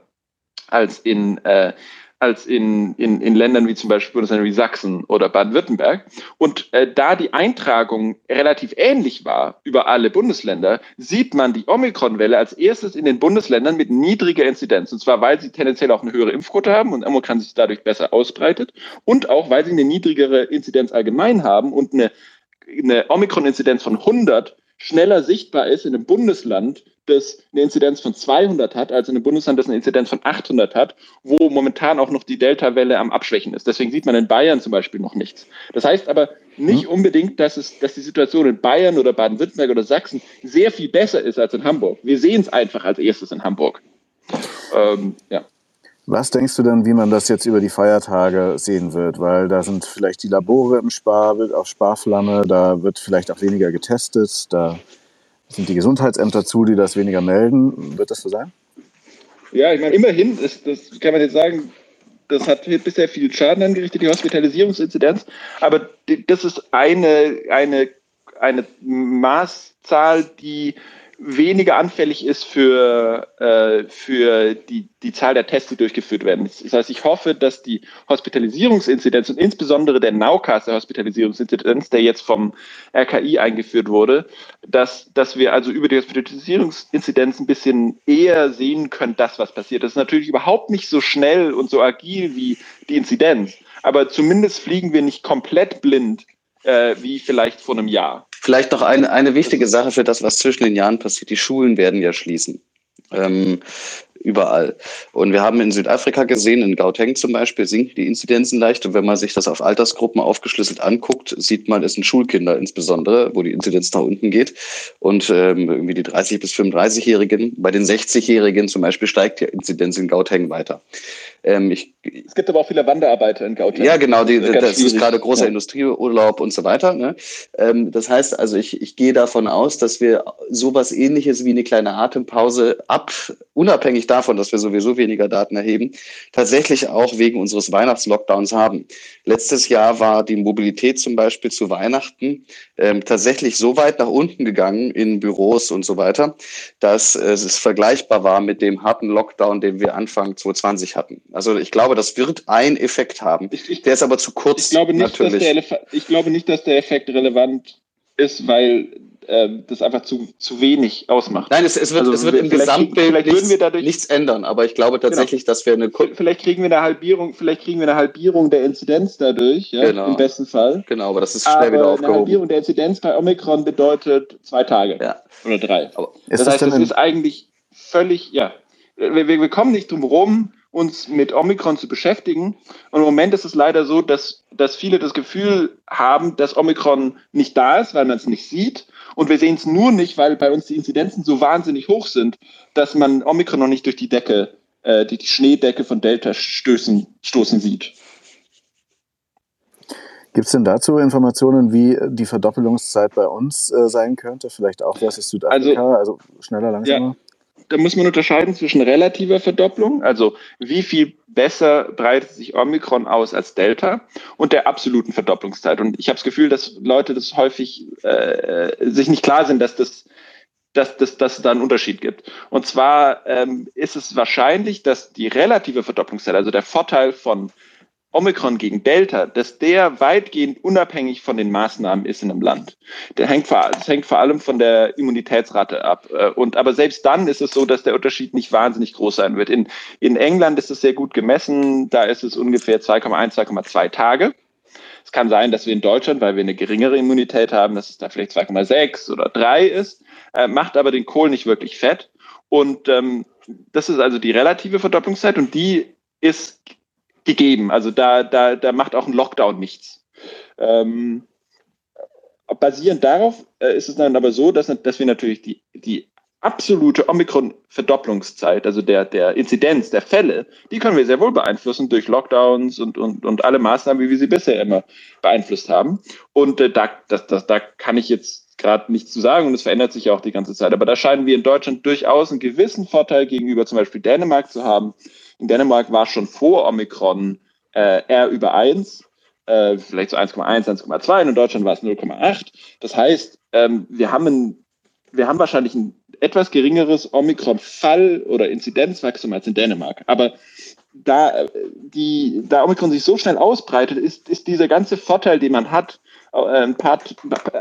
Speaker 3: als in äh, als in, in, in Ländern wie zum Beispiel Bundesländer wie Sachsen oder Baden-Württemberg. Und äh, da die Eintragung relativ ähnlich war über alle Bundesländer, sieht man die Omikron-Welle als erstes in den Bundesländern mit niedriger Inzidenz. Und zwar, weil sie tendenziell auch eine höhere Impfquote haben und Omikron sich dadurch besser ausbreitet und auch, weil sie eine niedrigere Inzidenz allgemein haben und eine, eine Omikron-Inzidenz von 100 schneller sichtbar ist in einem Bundesland, das eine Inzidenz von 200 hat, als in einem Bundesland, das eine Inzidenz von 800 hat, wo momentan auch noch die Delta-Welle am Abschwächen ist. Deswegen sieht man in Bayern zum Beispiel noch nichts. Das heißt aber nicht mhm. unbedingt, dass, es, dass die Situation in Bayern oder Baden-Württemberg oder Sachsen sehr viel besser ist als in Hamburg. Wir sehen es einfach als erstes in Hamburg. Ähm, ja.
Speaker 1: Was denkst du denn, wie man das jetzt über die Feiertage sehen wird? Weil da sind vielleicht die Labore im Spar, auf Sparflamme, da wird vielleicht auch weniger getestet, da sind die Gesundheitsämter zu, die das weniger melden. Wird das so sein?
Speaker 3: Ja, ich meine, immerhin, ist, das kann man jetzt sagen, das hat bisher viel Schaden angerichtet, die Hospitalisierungsinzidenz. Aber das ist eine, eine, eine Maßzahl, die weniger anfällig ist für, äh, für die, die Zahl der Tests, die durchgeführt werden. Das heißt, ich hoffe, dass die Hospitalisierungsinzidenz und insbesondere der Nowcast der Hospitalisierungsinzidenz, der jetzt vom RKI eingeführt wurde, dass, dass wir also über die Hospitalisierungsinzidenz ein bisschen eher sehen können, das, was passiert. Das ist natürlich überhaupt nicht so schnell und so agil wie die Inzidenz, aber zumindest fliegen wir nicht komplett blind äh, wie vielleicht vor einem Jahr.
Speaker 2: Vielleicht noch eine, eine wichtige Sache für das, was zwischen den Jahren passiert. Die Schulen werden ja schließen. Ähm, überall. Und wir haben in Südafrika gesehen, in Gauteng zum Beispiel, sinken die Inzidenzen leicht. Und wenn man sich das auf Altersgruppen aufgeschlüsselt anguckt, sieht man, es sind Schulkinder insbesondere, wo die Inzidenz nach unten geht. Und ähm, irgendwie die 30- bis 35-Jährigen, bei den 60-Jährigen zum Beispiel steigt die Inzidenz in Gauteng weiter.
Speaker 3: Ähm, ich, es gibt aber auch viele Wanderarbeiter in Gauteng.
Speaker 2: Ja, genau, die, das, das ist gerade großer ja. Industrieurlaub und so weiter. Ne? Ähm, das heißt also, ich, ich gehe davon aus, dass wir sowas ähnliches wie eine kleine Atempause ab, unabhängig davon, dass wir sowieso weniger Daten erheben, tatsächlich auch wegen unseres Weihnachtslockdowns haben. Letztes Jahr war die Mobilität zum Beispiel zu Weihnachten ähm, tatsächlich so weit nach unten gegangen in Büros und so weiter, dass äh, es vergleichbar war mit dem harten Lockdown, den wir Anfang 2020 hatten. Also ich glaube, das wird einen Effekt haben. Der ist aber zu kurz.
Speaker 3: Ich glaube, nicht, natürlich. Dass der ich glaube nicht, dass der Effekt relevant ist, weil äh, das einfach zu, zu wenig ausmacht.
Speaker 2: Nein, es, es wird, also, es wird im Gesamtbild vielleicht nichts, wir dadurch, nichts ändern, aber ich glaube genau. tatsächlich, genau. dass wir eine
Speaker 3: vielleicht kriegen wir eine Halbierung, vielleicht kriegen wir eine Halbierung der Inzidenz dadurch, ja, genau. im besten Fall.
Speaker 2: Genau, aber das ist schnell aber wieder aufgehoben.
Speaker 3: Eine Halbierung der Inzidenz bei Omikron bedeutet zwei Tage ja. oder drei. Aber das, das heißt, es ist eigentlich völlig, ja, wir, wir kommen nicht drum rum, uns mit Omikron zu beschäftigen. Und im Moment ist es leider so, dass, dass viele das Gefühl haben, dass Omikron nicht da ist, weil man es nicht sieht. Und wir sehen es nur nicht, weil bei uns die Inzidenzen so wahnsinnig hoch sind, dass man Omikron noch nicht durch die Decke, äh, die, die Schneedecke von Delta stößen, stoßen sieht.
Speaker 1: Gibt es denn dazu Informationen, wie die Verdoppelungszeit bei uns äh, sein könnte? Vielleicht auch versus Südafrika, also, also schneller, langsamer?
Speaker 3: Ja da muss man unterscheiden zwischen relativer Verdopplung, also wie viel besser breitet sich Omikron aus als Delta, und der absoluten Verdopplungszeit. Und ich habe das Gefühl, dass Leute das häufig äh, sich nicht klar sind, dass das dass, dass, dass da einen Unterschied gibt. Und zwar ähm, ist es wahrscheinlich, dass die relative Verdopplungszeit, also der Vorteil von Omikron gegen Delta, dass der weitgehend unabhängig von den Maßnahmen ist in einem Land. Der hängt vor, das hängt vor allem von der Immunitätsrate ab. Äh, und aber selbst dann ist es so, dass der Unterschied nicht wahnsinnig groß sein wird. In, in England ist es sehr gut gemessen. Da ist es ungefähr 2,1, 2,2 Tage. Es kann sein, dass wir in Deutschland, weil wir eine geringere Immunität haben, dass es da vielleicht 2,6 oder 3 ist, äh, macht aber den Kohl nicht wirklich fett. Und ähm, das ist also die relative Verdopplungszeit und die ist gegeben. Also da, da, da macht auch ein Lockdown nichts. Ähm, basierend darauf äh, ist es dann aber so, dass, dass wir natürlich die, die absolute Omikron-Verdopplungszeit, also der, der Inzidenz, der Fälle, die können wir sehr wohl beeinflussen durch Lockdowns und, und, und alle Maßnahmen, wie wir sie bisher immer beeinflusst haben. Und äh, da, das, das, da kann ich jetzt gerade nichts zu sagen und es verändert sich ja auch die ganze Zeit. Aber da scheinen wir in Deutschland durchaus einen gewissen Vorteil gegenüber zum Beispiel Dänemark zu haben, in Dänemark war schon vor Omikron äh, R über 1, äh, vielleicht so 1,1, 1,2 und in Deutschland war es 0,8. Das heißt, ähm, wir, haben ein, wir haben wahrscheinlich ein etwas geringeres Omikron-Fall- oder Inzidenzwachstum als in Dänemark. Aber da, äh, die, da Omikron sich so schnell ausbreitet, ist, ist dieser ganze Vorteil, den man hat, äh, ein paar,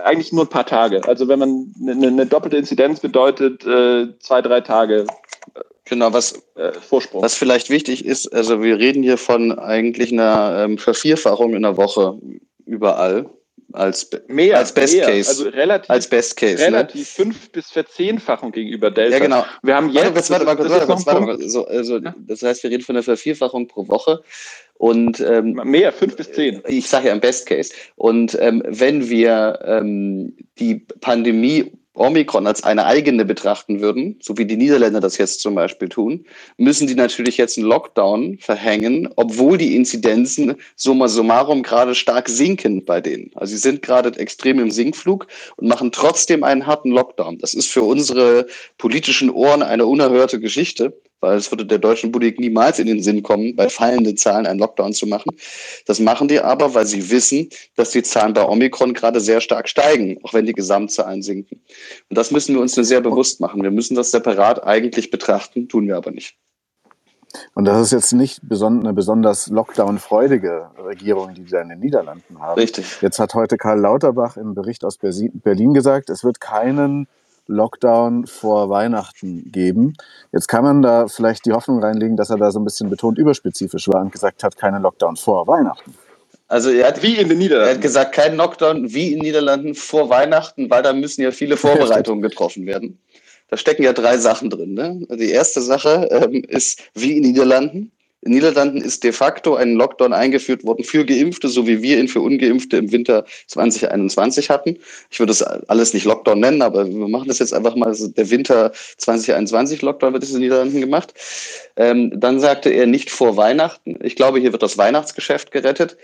Speaker 3: eigentlich nur ein paar Tage. Also wenn man eine, eine doppelte Inzidenz bedeutet, äh, zwei, drei Tage
Speaker 2: Genau, was, äh, Vorsprung. was vielleicht wichtig ist, also wir reden hier von eigentlich einer ähm, Vervierfachung in der Woche überall als,
Speaker 3: mehr,
Speaker 2: als Best
Speaker 3: mehr.
Speaker 2: Case.
Speaker 3: Also relativ,
Speaker 2: als Best Case.
Speaker 3: Ne? Relativ ne? fünf bis verzehnfachung gegenüber Delta.
Speaker 2: Ja, genau.
Speaker 3: Wir haben jetzt.
Speaker 2: Warte, warte, warte, warte, warte, warte, so, also, ja? Das heißt, wir reden von einer Vervierfachung pro Woche. Und ähm,
Speaker 3: mehr, fünf bis zehn.
Speaker 2: Ich sage ja im Best Case. Und ähm, wenn wir ähm, die Pandemie Omikron als eine eigene betrachten würden, so wie die Niederländer das jetzt zum Beispiel tun, müssen die natürlich jetzt einen Lockdown verhängen, obwohl die Inzidenzen summa summarum gerade stark sinken bei denen. Also sie sind gerade extrem im Sinkflug und machen trotzdem einen harten Lockdown. Das ist für unsere politischen Ohren eine unerhörte Geschichte weil es würde der deutschen Politik niemals in den Sinn kommen, bei fallenden Zahlen einen Lockdown zu machen. Das machen die aber, weil sie wissen, dass die Zahlen bei Omikron gerade sehr stark steigen, auch wenn die Gesamtzahlen sinken. Und das müssen wir uns nur sehr bewusst machen. Wir müssen das separat eigentlich betrachten, tun wir aber nicht.
Speaker 1: Und das ist jetzt nicht eine besonders Lockdown-freudige Regierung, die wir in den Niederlanden haben.
Speaker 2: Richtig.
Speaker 1: Jetzt hat heute Karl Lauterbach im Bericht aus Berlin gesagt, es wird keinen Lockdown vor Weihnachten geben. Jetzt kann man da vielleicht die Hoffnung reinlegen, dass er da so ein bisschen betont überspezifisch war und gesagt hat, keine Lockdown vor Weihnachten.
Speaker 2: Also er hat wie in den Niederlanden. Er hat gesagt, kein Lockdown wie in den Niederlanden vor Weihnachten, weil da müssen ja viele Vorbereitungen getroffen werden. da stecken ja drei Sachen drin. Ne? Die erste Sache ähm, ist, wie in den Niederlanden, in den Niederlanden ist de facto ein Lockdown eingeführt worden für Geimpfte, so wie wir ihn für Ungeimpfte im Winter 2021 hatten. Ich würde es alles nicht Lockdown nennen, aber wir machen das jetzt einfach mal. Also der Winter 2021 Lockdown wird in den Niederlanden gemacht. Ähm, dann sagte er nicht vor Weihnachten. Ich glaube, hier wird das Weihnachtsgeschäft gerettet.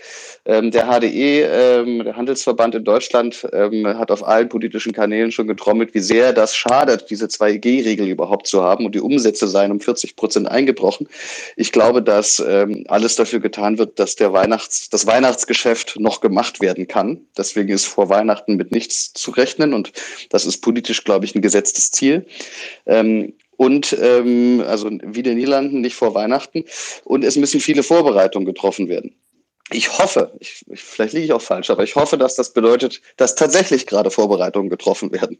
Speaker 2: Ähm, der HDE, ähm, der Handelsverband in Deutschland, ähm, hat auf allen politischen Kanälen schon getrommelt, wie sehr das schadet, diese 2G-Regel überhaupt zu haben und die Umsätze seien um 40 Prozent eingebrochen. Ich glaube, dass ähm, alles dafür getan wird, dass der Weihnachts-, das Weihnachtsgeschäft noch gemacht werden kann. Deswegen ist vor Weihnachten mit nichts zu rechnen und das ist politisch, glaube ich, ein gesetztes Ziel. Und ähm, also wie den Niederlanden nicht vor Weihnachten. Und es müssen viele Vorbereitungen getroffen werden ich hoffe, ich, vielleicht liege ich auch falsch, aber ich hoffe, dass das bedeutet, dass tatsächlich gerade Vorbereitungen getroffen werden.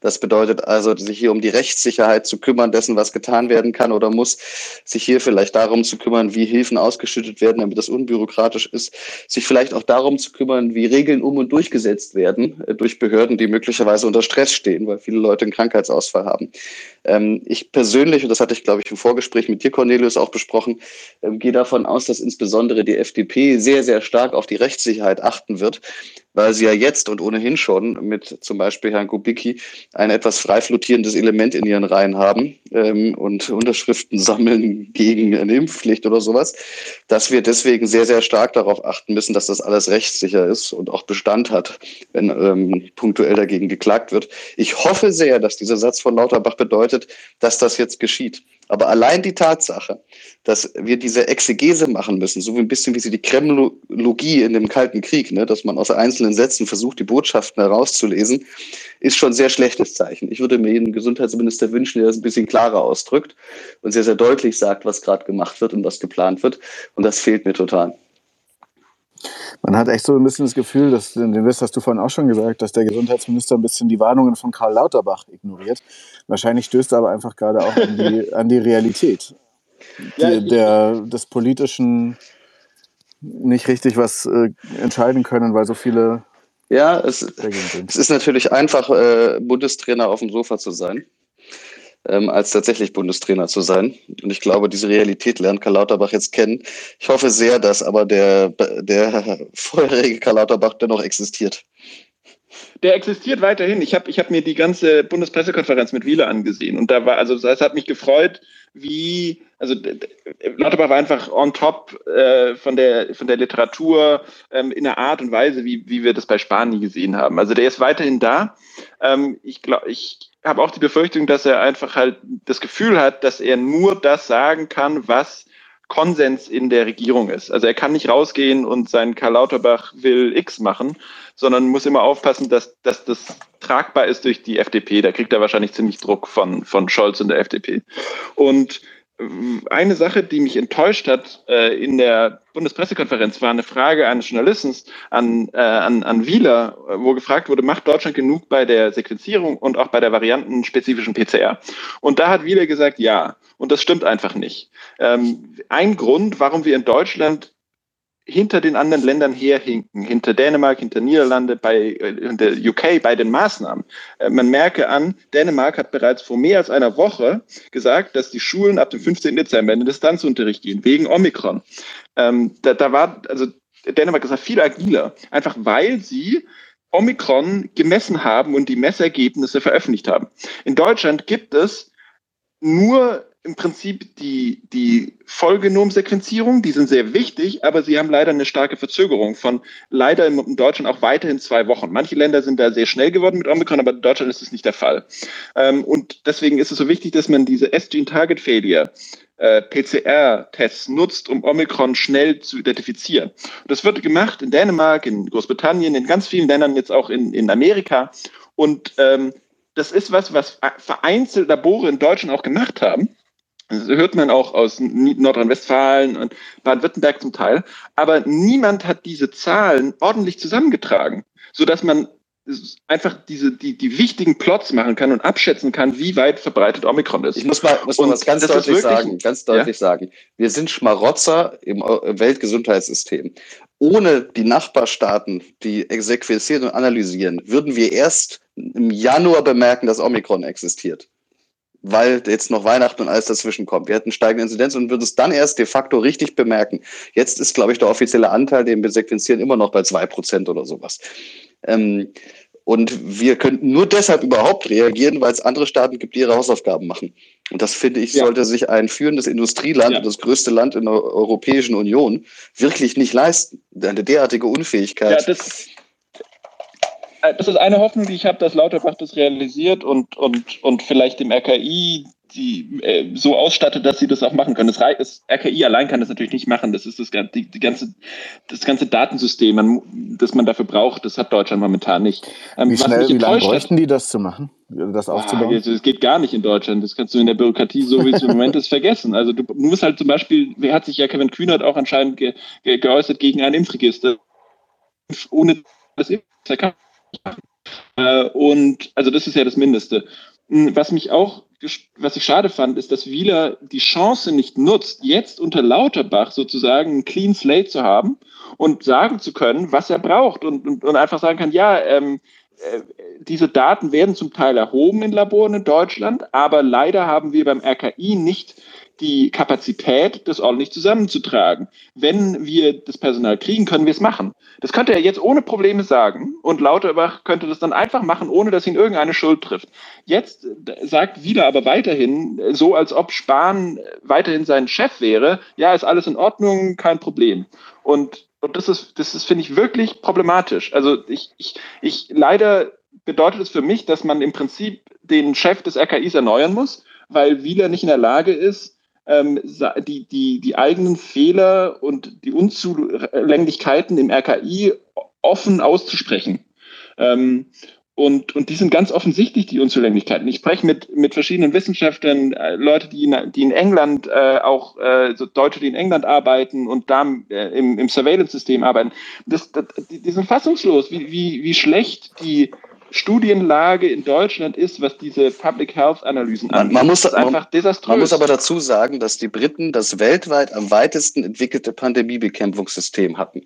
Speaker 2: Das bedeutet also, sich hier um die Rechtssicherheit zu kümmern, dessen, was getan werden kann oder muss, sich hier vielleicht darum zu kümmern, wie Hilfen ausgeschüttet werden, damit das unbürokratisch ist, sich vielleicht auch darum zu kümmern, wie Regeln um und durchgesetzt werden äh, durch Behörden, die möglicherweise unter Stress stehen, weil viele Leute einen Krankheitsausfall haben. Ähm, ich persönlich, und das hatte ich, glaube ich, im Vorgespräch mit dir, Cornelius, auch besprochen, ähm, gehe davon aus, dass insbesondere die FDP sehr, sehr stark auf die Rechtssicherheit achten wird, weil sie ja jetzt und ohnehin schon mit zum Beispiel Herrn Kubicki ein etwas frei flottierendes Element in ihren Reihen haben ähm, und Unterschriften sammeln gegen eine Impfpflicht oder sowas, dass wir deswegen sehr, sehr stark darauf achten müssen, dass das alles rechtssicher ist und auch Bestand hat, wenn ähm, punktuell dagegen geklagt wird. Ich hoffe sehr, dass dieser Satz von Lauterbach bedeutet, dass das jetzt geschieht. Aber allein die Tatsache, dass wir diese Exegese machen müssen, so wie ein bisschen wie sie die Kremlologie in dem Kalten Krieg, ne, dass man aus einzelnen Sätzen versucht, die Botschaften herauszulesen, ist schon ein sehr schlechtes Zeichen. Ich würde mir jeden Gesundheitsminister wünschen, der das ein bisschen klarer ausdrückt und sehr, sehr deutlich sagt, was gerade gemacht wird und was geplant wird. Und das fehlt mir total.
Speaker 1: Man hat echt so ein bisschen das Gefühl, dass, das hast du vorhin auch schon gesagt, dass der Gesundheitsminister ein bisschen die Warnungen von Karl Lauterbach ignoriert. Wahrscheinlich stößt er aber einfach gerade auch an die, an die Realität ja, die, der, des Politischen nicht richtig was äh, entscheiden können, weil so viele.
Speaker 2: Ja, es, es ist natürlich einfach, äh, Bundestrainer auf dem Sofa zu sein ähm, als tatsächlich Bundestrainer zu sein. Und ich glaube, diese Realität lernt Karl Lauterbach jetzt kennen. Ich hoffe sehr, dass aber der, der vorherige Karl Lauterbach dennoch existiert.
Speaker 3: Der existiert weiterhin. Ich habe ich hab mir die ganze Bundespressekonferenz mit Wieler angesehen und da war, also das hat mich gefreut, wie, also Lauterbach war einfach on top äh, von, der, von der Literatur ähm, in der Art und Weise, wie, wie wir das bei Spahn nie gesehen haben. Also der ist weiterhin da. Ähm, ich glaube, ich habe auch die Befürchtung, dass er einfach halt das Gefühl hat, dass er nur das sagen kann, was Konsens in der Regierung ist. Also er kann nicht rausgehen und sein Karl Lauterbach will X machen, sondern muss immer aufpassen, dass, dass das tragbar ist durch die FDP. Da kriegt er wahrscheinlich ziemlich Druck von, von Scholz und der FDP. Und eine Sache, die mich enttäuscht hat äh, in der Bundespressekonferenz, war eine Frage eines Journalisten an, äh, an, an Wieler, wo gefragt wurde, macht Deutschland genug bei der Sequenzierung und auch bei der variantenspezifischen PCR? Und da hat Wieler gesagt, ja. Und das stimmt einfach nicht. Ähm, ein Grund, warum wir in Deutschland hinter den anderen Ländern herhinken, hinter Dänemark, hinter Niederlande, bei hinter UK bei den Maßnahmen. Äh, man merke an, Dänemark hat bereits vor mehr als einer Woche gesagt, dass die Schulen ab dem 15. Dezember in den Distanzunterricht gehen, wegen Omikron. Ähm, da, da war, also Dänemark ist ja viel agiler, einfach weil sie Omikron gemessen haben und die Messergebnisse veröffentlicht haben. In Deutschland gibt es nur im Prinzip die, die Vollgenomsequenzierung, die sind sehr wichtig, aber sie haben leider eine starke Verzögerung von leider in Deutschland auch weiterhin zwei Wochen. Manche Länder sind da sehr schnell geworden mit Omikron, aber in Deutschland ist es nicht der Fall. Ähm, und deswegen ist es so wichtig, dass man diese S-Gene-Target-Failure äh, PCR-Tests nutzt, um Omikron schnell zu identifizieren. Und das wird gemacht in Dänemark, in Großbritannien, in ganz vielen Ländern, jetzt auch in, in Amerika. Und ähm, das ist was, was vereinzelt Labore in Deutschland auch gemacht haben. Das hört man auch aus Nordrhein-Westfalen und Baden-Württemberg zum Teil. Aber niemand hat diese Zahlen ordentlich zusammengetragen, sodass man einfach diese, die, die wichtigen Plots machen kann und abschätzen kann, wie weit verbreitet Omikron ist.
Speaker 2: Ich muss mal, muss mal was ganz deutlich wirklich, sagen, ganz deutlich ja? sagen. Wir sind Schmarotzer im Weltgesundheitssystem. Ohne die Nachbarstaaten, die sequenzieren und analysieren, würden wir erst im Januar bemerken, dass Omikron existiert. Weil jetzt noch Weihnachten und alles dazwischen kommt. Wir hätten steigende Inzidenz und würden es dann erst de facto richtig bemerken. Jetzt ist, glaube ich, der offizielle Anteil, den wir sequenzieren, immer noch bei zwei Prozent oder sowas. Ähm, und wir könnten nur deshalb überhaupt reagieren, weil es andere Staaten gibt, die ihre Hausaufgaben machen. Und das finde ich, ja. sollte sich ein führendes Industrieland ja. das größte Land in der Europäischen Union wirklich nicht leisten. Eine derartige Unfähigkeit.
Speaker 3: Ja, das, das ist eine Hoffnung, die ich habe, dass Lauterbach das realisiert und, und, und vielleicht dem RKI die äh, so ausstattet, dass sie das auch machen können. Das, das, RKI allein kann das natürlich nicht machen. Das ist das, die, die ganze, das ganze Datensystem, man, das man dafür braucht, das hat Deutschland momentan nicht.
Speaker 1: Ähm, wie schnell, wie lange bräuchten die das zu machen, das aufzubauen?
Speaker 3: Ah, das geht gar nicht in Deutschland. Das kannst du in der Bürokratie, so wie es im Moment ist, vergessen. Also du, du musst halt zum Beispiel, wer hat sich ja Kevin Kühnert auch anscheinend ge, ge, geäußert gegen ein Impfregister, ohne das Impfregister äh, und also das ist ja das Mindeste. Hm, was mich auch, was ich schade fand, ist, dass Wieler die Chance nicht nutzt, jetzt unter Lauterbach sozusagen ein Clean Slate zu haben und sagen zu können, was er braucht und, und, und einfach sagen kann, ja, ähm, äh, diese Daten werden zum Teil erhoben in Laboren in Deutschland, aber leider haben wir beim RKI nicht die Kapazität, das ordentlich zusammenzutragen. Wenn wir das Personal kriegen, können wir es machen. Das könnte er jetzt ohne Probleme sagen und Lauterbach könnte das dann einfach machen, ohne dass ihn irgendeine Schuld trifft. Jetzt sagt Wieler aber weiterhin, so als ob Spahn weiterhin sein Chef wäre, ja, ist alles in Ordnung, kein Problem. Und, und das ist, das ist, finde ich, wirklich problematisch. Also ich, ich, ich leider bedeutet es für mich, dass man im Prinzip den Chef des RKIs erneuern muss, weil Wieler nicht in der Lage ist, ähm, die, die, die eigenen Fehler und die Unzulänglichkeiten im RKI offen auszusprechen. Ähm, und, und die sind ganz offensichtlich, die Unzulänglichkeiten. Ich spreche mit, mit verschiedenen Wissenschaftlern, äh, Leute, die in, die in England, äh, auch äh, so Deutsche, die in England arbeiten und da äh, im, im Surveillance-System arbeiten. Das, das, die, die sind fassungslos, wie, wie, wie schlecht die, Studienlage in Deutschland ist, was diese Public Health Analysen
Speaker 2: angeht. Man, muss, einfach man, desaströs. Man muss aber dazu sagen, dass die Briten das weltweit am weitesten entwickelte Pandemiebekämpfungssystem hatten.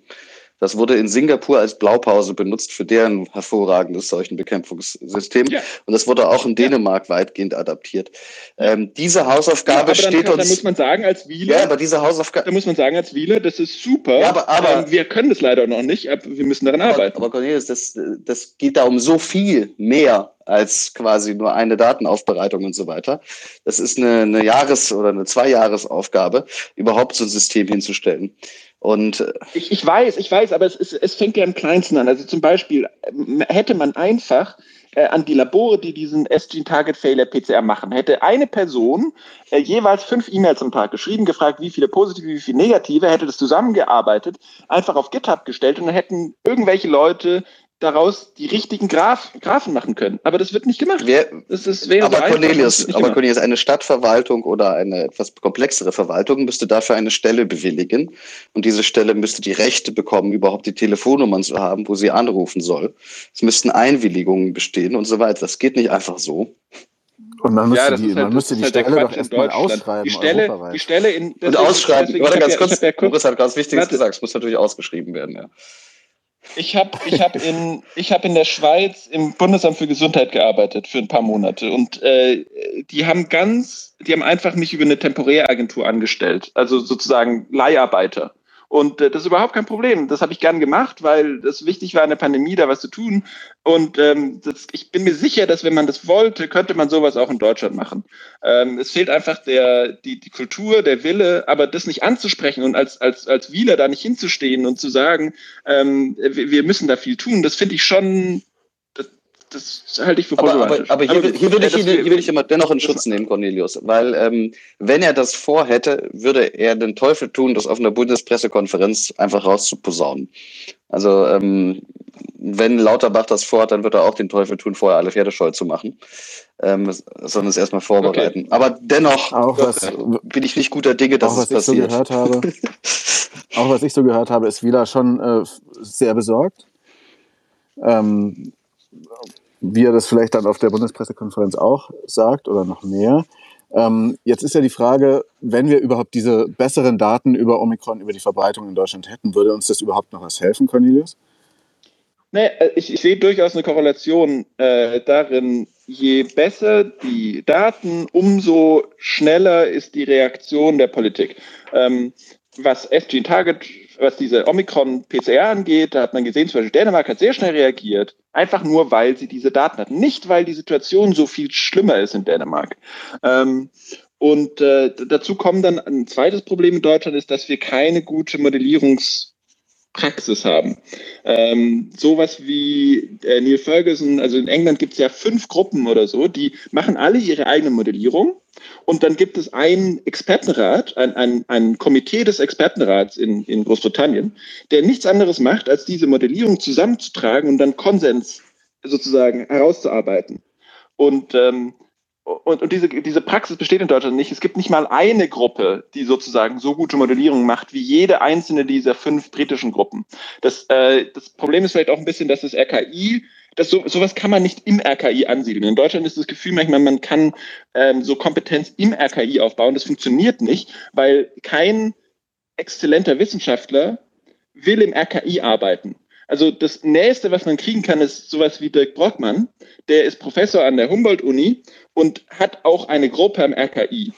Speaker 2: Das wurde in Singapur als Blaupause benutzt für deren hervorragendes Seuchenbekämpfungssystem. Ja. Und das wurde auch in Dänemark ja. weitgehend adaptiert. Ähm, diese Hausaufgabe ja, steht kann, uns.
Speaker 3: Da muss man sagen, als Wieler.
Speaker 2: Ja, aber diese Hausaufgabe.
Speaker 3: Da muss man sagen, als Wieler, das ist super. Ja, aber, aber ähm, wir können das leider noch nicht, wir müssen daran
Speaker 2: aber,
Speaker 3: arbeiten.
Speaker 2: Aber Cornelius, das, das geht da um so viel mehr als quasi nur eine Datenaufbereitung und so weiter. Das ist eine, eine Jahres- oder eine Zweijahresaufgabe, überhaupt so ein System hinzustellen. Und äh,
Speaker 3: ich, ich weiß, ich weiß, aber es, ist, es fängt ja im Kleinsten an. Also zum Beispiel ähm, hätte man einfach äh, an die Labore, die diesen S-Gene Target Failure PCR machen, hätte eine Person äh, jeweils fünf E-Mails am Tag geschrieben, gefragt, wie viele positive, wie viele negative, hätte das zusammengearbeitet, einfach auf GitHub gestellt und dann hätten irgendwelche Leute daraus die richtigen Graf, Graphen machen können. Aber das wird nicht gemacht.
Speaker 2: Wer, das ist, wäre aber Cornelius, aber Cornelius, eine Stadtverwaltung oder eine etwas komplexere Verwaltung müsste dafür eine Stelle bewilligen. Und diese Stelle müsste die Rechte bekommen, überhaupt die Telefonnummern zu haben, wo sie anrufen soll. Es müssten Einwilligungen bestehen und so weiter. Das geht nicht einfach so.
Speaker 1: Und man müsste ja, die, halt, man müsste die halt Stelle doch erstmal ausschreiben.
Speaker 3: Die Stelle, die Stelle in.
Speaker 2: Und ausschreiben. Warte ganz kurz. Boris hat ganz Wichtiges gesagt. Es muss natürlich ausgeschrieben werden, ja.
Speaker 3: Ich habe ich hab in, hab in der Schweiz im Bundesamt für Gesundheit gearbeitet für ein paar Monate und äh, die haben ganz, die haben einfach mich über eine Temporäragentur angestellt, also sozusagen Leiharbeiter. Und äh, das ist überhaupt kein Problem. Das habe ich gern gemacht, weil es wichtig war, in der Pandemie da was zu tun. Und ähm, das, ich bin mir sicher, dass wenn man das wollte, könnte man sowas auch in Deutschland machen. Ähm, es fehlt einfach der, die, die Kultur, der Wille, aber das nicht anzusprechen und als, als, als Wieler da nicht hinzustehen und zu sagen, ähm, wir, wir müssen da viel tun, das finde ich schon das halte ich für.
Speaker 2: Aber, aber, aber hier, hier, will ich, hier, hier will ich immer dennoch in Schutz nehmen, Cornelius, weil ähm, wenn er das vorhätte, würde er den Teufel tun, das auf einer Bundespressekonferenz einfach rauszuposaunen. Also ähm, wenn Lauterbach das vorhat, dann wird er auch den Teufel tun, vorher alle Pferde scheu zu machen. Ähm, sondern es erstmal vorbereiten. Okay. Aber dennoch
Speaker 1: auch was,
Speaker 2: bin ich nicht guter Dinge, dass auch,
Speaker 1: es passiert. So gehört habe, auch was ich so gehört habe, ist Wieler schon äh, sehr besorgt. Ähm, wie er das vielleicht dann auf der Bundespressekonferenz auch sagt oder noch mehr. Ähm, jetzt ist ja die Frage, wenn wir überhaupt diese besseren Daten über Omikron, über die Verbreitung in Deutschland hätten, würde uns das überhaupt noch was helfen, Cornelius?
Speaker 3: Nee, äh, ich, ich sehe durchaus eine Korrelation äh, darin, je besser die Daten, umso schneller ist die Reaktion der Politik. Ähm, was SG Target, was diese Omikron-PCR angeht, da hat man gesehen, zum Beispiel Dänemark hat sehr schnell reagiert, einfach nur, weil sie diese Daten hatten. Nicht, weil die Situation so viel schlimmer ist in Dänemark. Ähm, und äh, dazu kommt dann ein zweites Problem in Deutschland, ist, dass wir keine gute Modellierungs- Praxis haben. Ähm, sowas wie äh, Neil Ferguson, also in England gibt es ja fünf Gruppen oder so, die machen alle ihre eigene Modellierung und dann gibt es ein Expertenrat, ein, ein, ein Komitee des Expertenrats in, in Großbritannien, der nichts anderes macht, als diese Modellierung zusammenzutragen und dann Konsens sozusagen herauszuarbeiten. Und ähm, und, und diese, diese Praxis besteht in Deutschland nicht. Es gibt nicht mal eine Gruppe, die sozusagen so gute Modellierung macht wie jede einzelne dieser fünf britischen Gruppen. Das, äh, das Problem ist vielleicht auch ein bisschen, dass das RKI, das so, sowas kann man nicht im RKI ansiedeln. In Deutschland ist das Gefühl manchmal, man kann ähm, so Kompetenz im RKI aufbauen. Das funktioniert nicht, weil kein exzellenter Wissenschaftler will im RKI arbeiten. Also das Nächste, was man kriegen kann, ist sowas wie Dirk Brockmann. Der ist Professor an der Humboldt-Uni und hat auch eine Gruppe am RKI.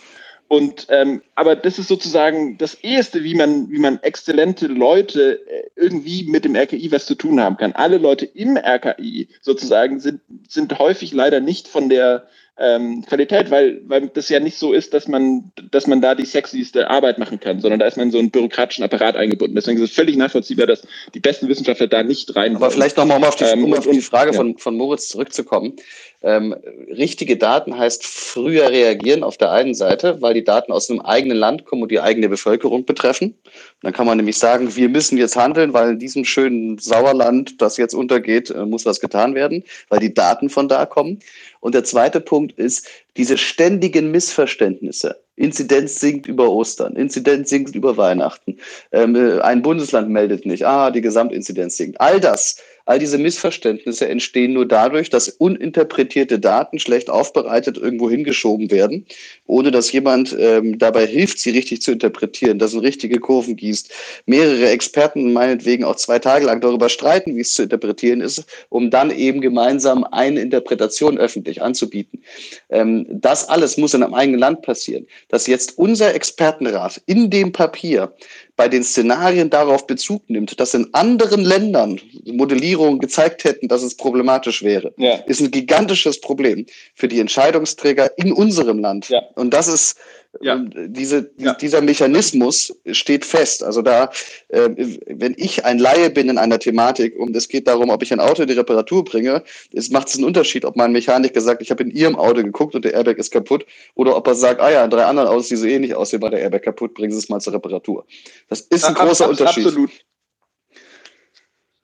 Speaker 3: Und ähm, aber das ist sozusagen das Erste, wie man, wie man exzellente Leute äh, irgendwie mit dem RKI was zu tun haben kann. Alle Leute im RKI sozusagen sind, sind häufig leider nicht von der ähm, Qualität, weil, weil das ja nicht so ist, dass man, dass man da die sexyste Arbeit machen kann, sondern da ist man so einen bürokratischen Apparat eingebunden. Deswegen ist es völlig nachvollziehbar, dass die besten Wissenschaftler da nicht rein.
Speaker 2: Aber vielleicht nochmal, um auf die, ähm, um auf die Frage ja. von, von Moritz zurückzukommen. Ähm, richtige Daten heißt früher reagieren auf der einen Seite, weil die Daten aus einem eigenen Land kommen und die eigene Bevölkerung betreffen. Und dann kann man nämlich sagen, wir müssen jetzt handeln, weil in diesem schönen Sauerland, das jetzt untergeht, äh, muss was getan werden, weil die Daten von da kommen. Und der zweite Punkt ist, diese ständigen Missverständnisse. Inzidenz sinkt über Ostern, Inzidenz sinkt über Weihnachten, ähm, äh, ein Bundesland meldet nicht, ah, die Gesamtinzidenz sinkt. All das All diese Missverständnisse entstehen nur dadurch, dass uninterpretierte Daten schlecht aufbereitet irgendwo hingeschoben werden, ohne dass jemand ähm, dabei hilft, sie richtig zu interpretieren, dass ein richtige Kurven gießt. Mehrere Experten meinetwegen auch zwei Tage lang darüber streiten, wie es zu interpretieren ist, um dann eben gemeinsam eine Interpretation öffentlich anzubieten. Ähm, das alles muss in einem eigenen Land passieren. Dass jetzt unser Expertenrat in dem Papier bei den Szenarien darauf Bezug nimmt, dass in anderen Ländern Modellierungen gezeigt hätten, dass es problematisch wäre, ja. ist ein gigantisches Problem für die Entscheidungsträger in unserem Land. Ja. Und das ist ja. Ähm, diese, ja. dieser Mechanismus steht fest. Also da, äh, wenn ich ein Laie bin in einer Thematik und es geht darum, ob ich ein Auto in die Reparatur bringe, es macht es einen Unterschied, ob mein Mechaniker sagt, ich habe in ihrem Auto geguckt und der Airbag ist kaputt, oder ob er sagt, ah ja, in drei anderen Autos, die so ähnlich aussehen, war der Airbag kaputt, bringen Sie es mal zur Reparatur. Das ist ein großer ab, ab, Unterschied.
Speaker 3: Absolut.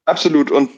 Speaker 3: Absolut. Und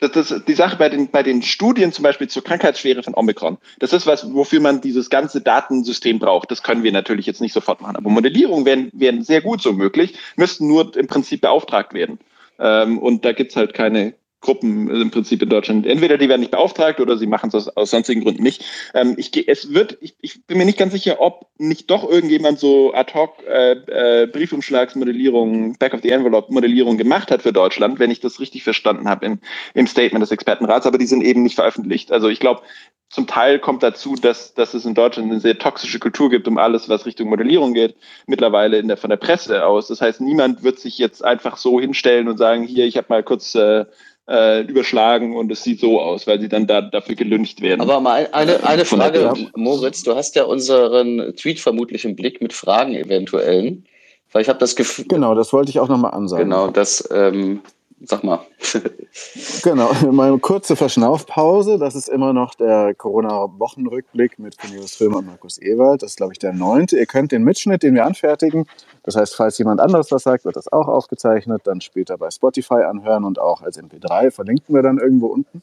Speaker 3: das ist die Sache bei den, bei den Studien zum Beispiel zur Krankheitsschwere von Omikron. Das ist was, wofür man dieses ganze Datensystem braucht. Das können wir natürlich jetzt nicht sofort machen. Aber Modellierungen wären, wären sehr gut so möglich, müssten nur im Prinzip beauftragt werden. Ähm, und da gibt's halt keine, Gruppen im Prinzip in Deutschland. Entweder die werden nicht beauftragt oder sie machen es aus, aus sonstigen Gründen nicht. Ähm, ich, es wird, ich, ich bin mir nicht ganz sicher, ob nicht doch irgendjemand so ad hoc äh, äh, Briefumschlagsmodellierung, Back-of-the-Envelope-Modellierung gemacht hat für Deutschland, wenn ich das richtig verstanden habe im, Statement des Expertenrats, aber die sind eben nicht veröffentlicht. Also ich glaube, zum Teil kommt dazu, dass, dass es in Deutschland eine sehr toxische Kultur gibt um alles, was Richtung Modellierung geht, mittlerweile in der, von der Presse aus. Das heißt, niemand wird sich jetzt einfach so hinstellen und sagen, hier, ich habe mal kurz äh, äh, überschlagen und es sieht so aus, weil sie dann da, dafür gelüncht werden.
Speaker 2: Aber mal eine, eine Frage, Moritz, du hast ja unseren Tweet vermutlich im Blick mit Fragen eventuellen. Weil ich habe das Gefühl.
Speaker 1: Genau, das wollte ich auch nochmal ansagen.
Speaker 2: Genau, das ähm, Sag mal.
Speaker 1: genau, meine kurze Verschnaufpause. Das ist immer noch der Corona-Wochenrückblick mit Cornelius Römer und Markus Ewald. Das ist, glaube ich, der neunte. Ihr könnt den Mitschnitt, den wir anfertigen, das heißt, falls jemand anderes was sagt, wird das auch aufgezeichnet, dann später bei Spotify anhören und auch als MP3 verlinken wir dann irgendwo unten.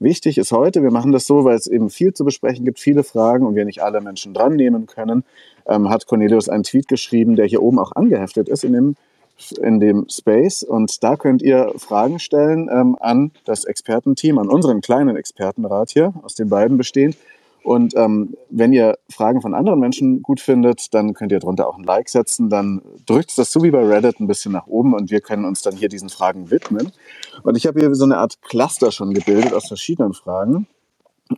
Speaker 1: Wichtig ist heute, wir machen das so, weil es eben viel zu besprechen gibt, viele Fragen und wir nicht alle Menschen dran nehmen können, ähm, hat Cornelius einen Tweet geschrieben, der hier oben auch angeheftet ist in dem in dem Space und da könnt ihr Fragen stellen ähm, an das Expertenteam, an unseren kleinen Expertenrat hier, aus den beiden bestehend. Und ähm, wenn ihr Fragen von anderen Menschen gut findet, dann könnt ihr darunter auch ein Like setzen. Dann drückt das so wie bei Reddit ein bisschen nach oben und wir können uns dann hier diesen Fragen widmen. Und ich habe hier so eine Art Cluster schon gebildet aus verschiedenen Fragen.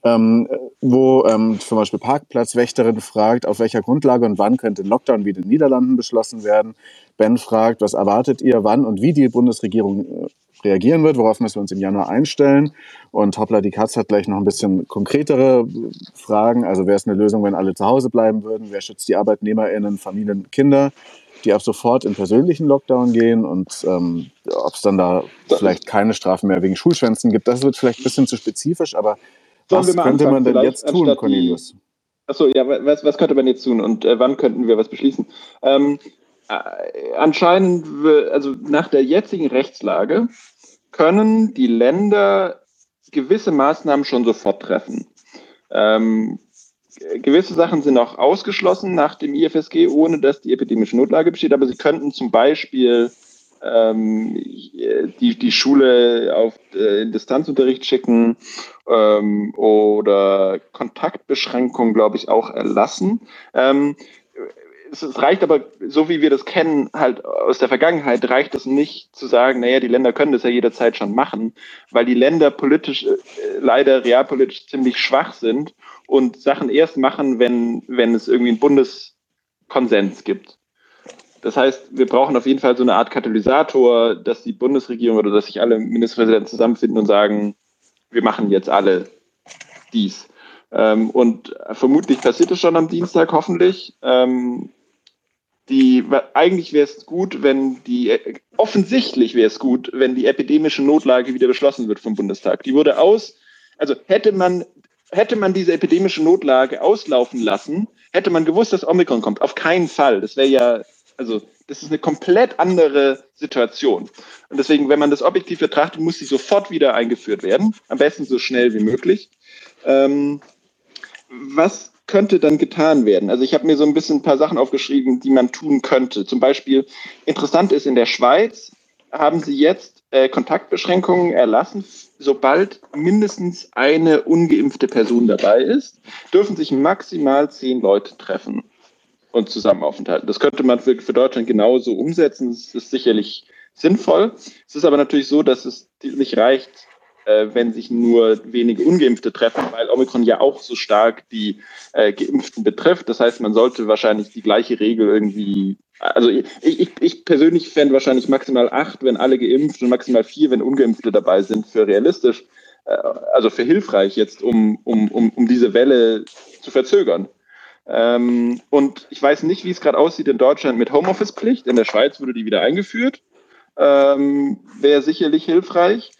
Speaker 1: Ähm, wo ähm, zum Beispiel Parkplatzwächterin fragt, auf welcher Grundlage und wann könnte ein Lockdown wie in den Niederlanden beschlossen werden. Ben fragt, was erwartet ihr, wann und wie die Bundesregierung äh, reagieren wird, worauf müssen wir uns im Januar einstellen. Und Hoppla die Katz hat gleich noch ein bisschen konkretere Fragen. Also wäre es eine Lösung, wenn alle zu Hause bleiben würden? Wer schützt die ArbeitnehmerInnen, Familien, Kinder? die ab sofort in persönlichen Lockdown gehen und ähm, ob es dann da vielleicht keine Strafen mehr wegen Schulschwänzen gibt, das wird vielleicht ein bisschen zu spezifisch, aber was könnte man denn jetzt tun, Cornelius?
Speaker 3: Achso, ja, was, was könnte man jetzt tun und äh, wann könnten wir was beschließen? Ähm, äh, anscheinend, also nach der jetzigen Rechtslage, können die Länder gewisse Maßnahmen schon sofort treffen. Ähm, gewisse Sachen sind auch ausgeschlossen nach dem IFSG, ohne dass die epidemische Notlage besteht, aber sie könnten zum Beispiel ähm, die, die Schule auf äh, Distanzunterricht schicken ähm, oder Kontaktbeschränkungen, glaube ich, auch erlassen. Ähm, es, es, reicht aber, so wie wir das kennen, halt aus der Vergangenheit, reicht es nicht zu sagen, naja, die Länder können das ja jederzeit schon machen, weil die Länder politisch, äh, leider realpolitisch ziemlich schwach sind und Sachen erst machen, wenn, wenn es irgendwie einen Bundeskonsens gibt. Das heißt, wir brauchen auf jeden Fall so eine Art Katalysator, dass die Bundesregierung oder dass sich alle Ministerpräsidenten zusammenfinden und sagen, wir machen jetzt alle dies. Ähm, und vermutlich passiert es schon am Dienstag, hoffentlich. Ähm, die, eigentlich wäre es gut, wenn die, offensichtlich wäre es gut, wenn die epidemische Notlage wieder beschlossen wird vom Bundestag. Die wurde aus, also hätte man, hätte man diese epidemische Notlage auslaufen lassen, hätte man gewusst, dass Omikron kommt. Auf keinen Fall. Das wäre ja also das ist eine komplett andere Situation. Und deswegen, wenn man das objektiv betrachtet, muss sie sofort wieder eingeführt werden. Am besten so schnell wie möglich. Ähm, was könnte dann getan werden? Also ich habe mir so ein bisschen ein paar Sachen aufgeschrieben, die man tun könnte. Zum Beispiel, interessant ist, in der Schweiz haben sie jetzt äh, Kontaktbeschränkungen erlassen, sobald mindestens eine ungeimpfte Person dabei ist, dürfen sich maximal zehn Leute treffen und zusammen aufenthalten. Das könnte man für, für Deutschland genauso umsetzen. Das ist sicherlich sinnvoll. Es ist aber natürlich so, dass es nicht reicht, äh, wenn sich nur wenige Ungeimpfte treffen, weil Omikron ja auch so stark die äh, Geimpften betrifft. Das heißt, man sollte wahrscheinlich die gleiche Regel irgendwie, also ich, ich, ich persönlich fände wahrscheinlich maximal acht, wenn alle geimpft und maximal vier, wenn Ungeimpfte dabei sind, für realistisch, äh, also für hilfreich jetzt, um, um, um, um diese Welle zu verzögern. Ähm, und ich weiß nicht, wie es gerade aussieht in Deutschland mit Homeoffice-Pflicht. In der Schweiz wurde die wieder eingeführt. Ähm, Wäre sicherlich hilfreich.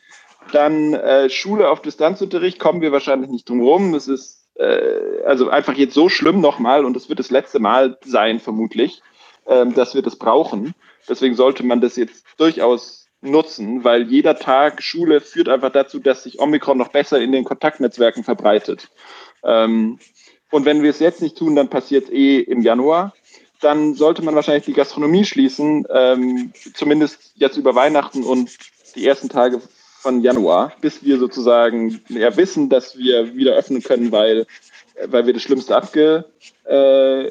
Speaker 3: Dann äh, Schule auf Distanzunterricht kommen wir wahrscheinlich nicht drum rum. Es ist äh, also einfach jetzt so schlimm nochmal und es wird das letzte Mal sein, vermutlich, äh, dass wir das brauchen. Deswegen sollte man das jetzt durchaus nutzen, weil jeder Tag Schule führt einfach dazu, dass sich Omikron noch besser in den Kontaktnetzwerken verbreitet. Ähm, und wenn wir es jetzt nicht tun, dann passiert es eh im Januar. Dann sollte man wahrscheinlich die Gastronomie schließen, ähm, zumindest jetzt über Weihnachten und die ersten Tage von Januar, bis wir sozusagen ja, wissen, dass wir wieder öffnen können, weil, weil wir das Schlimmste abge... Äh,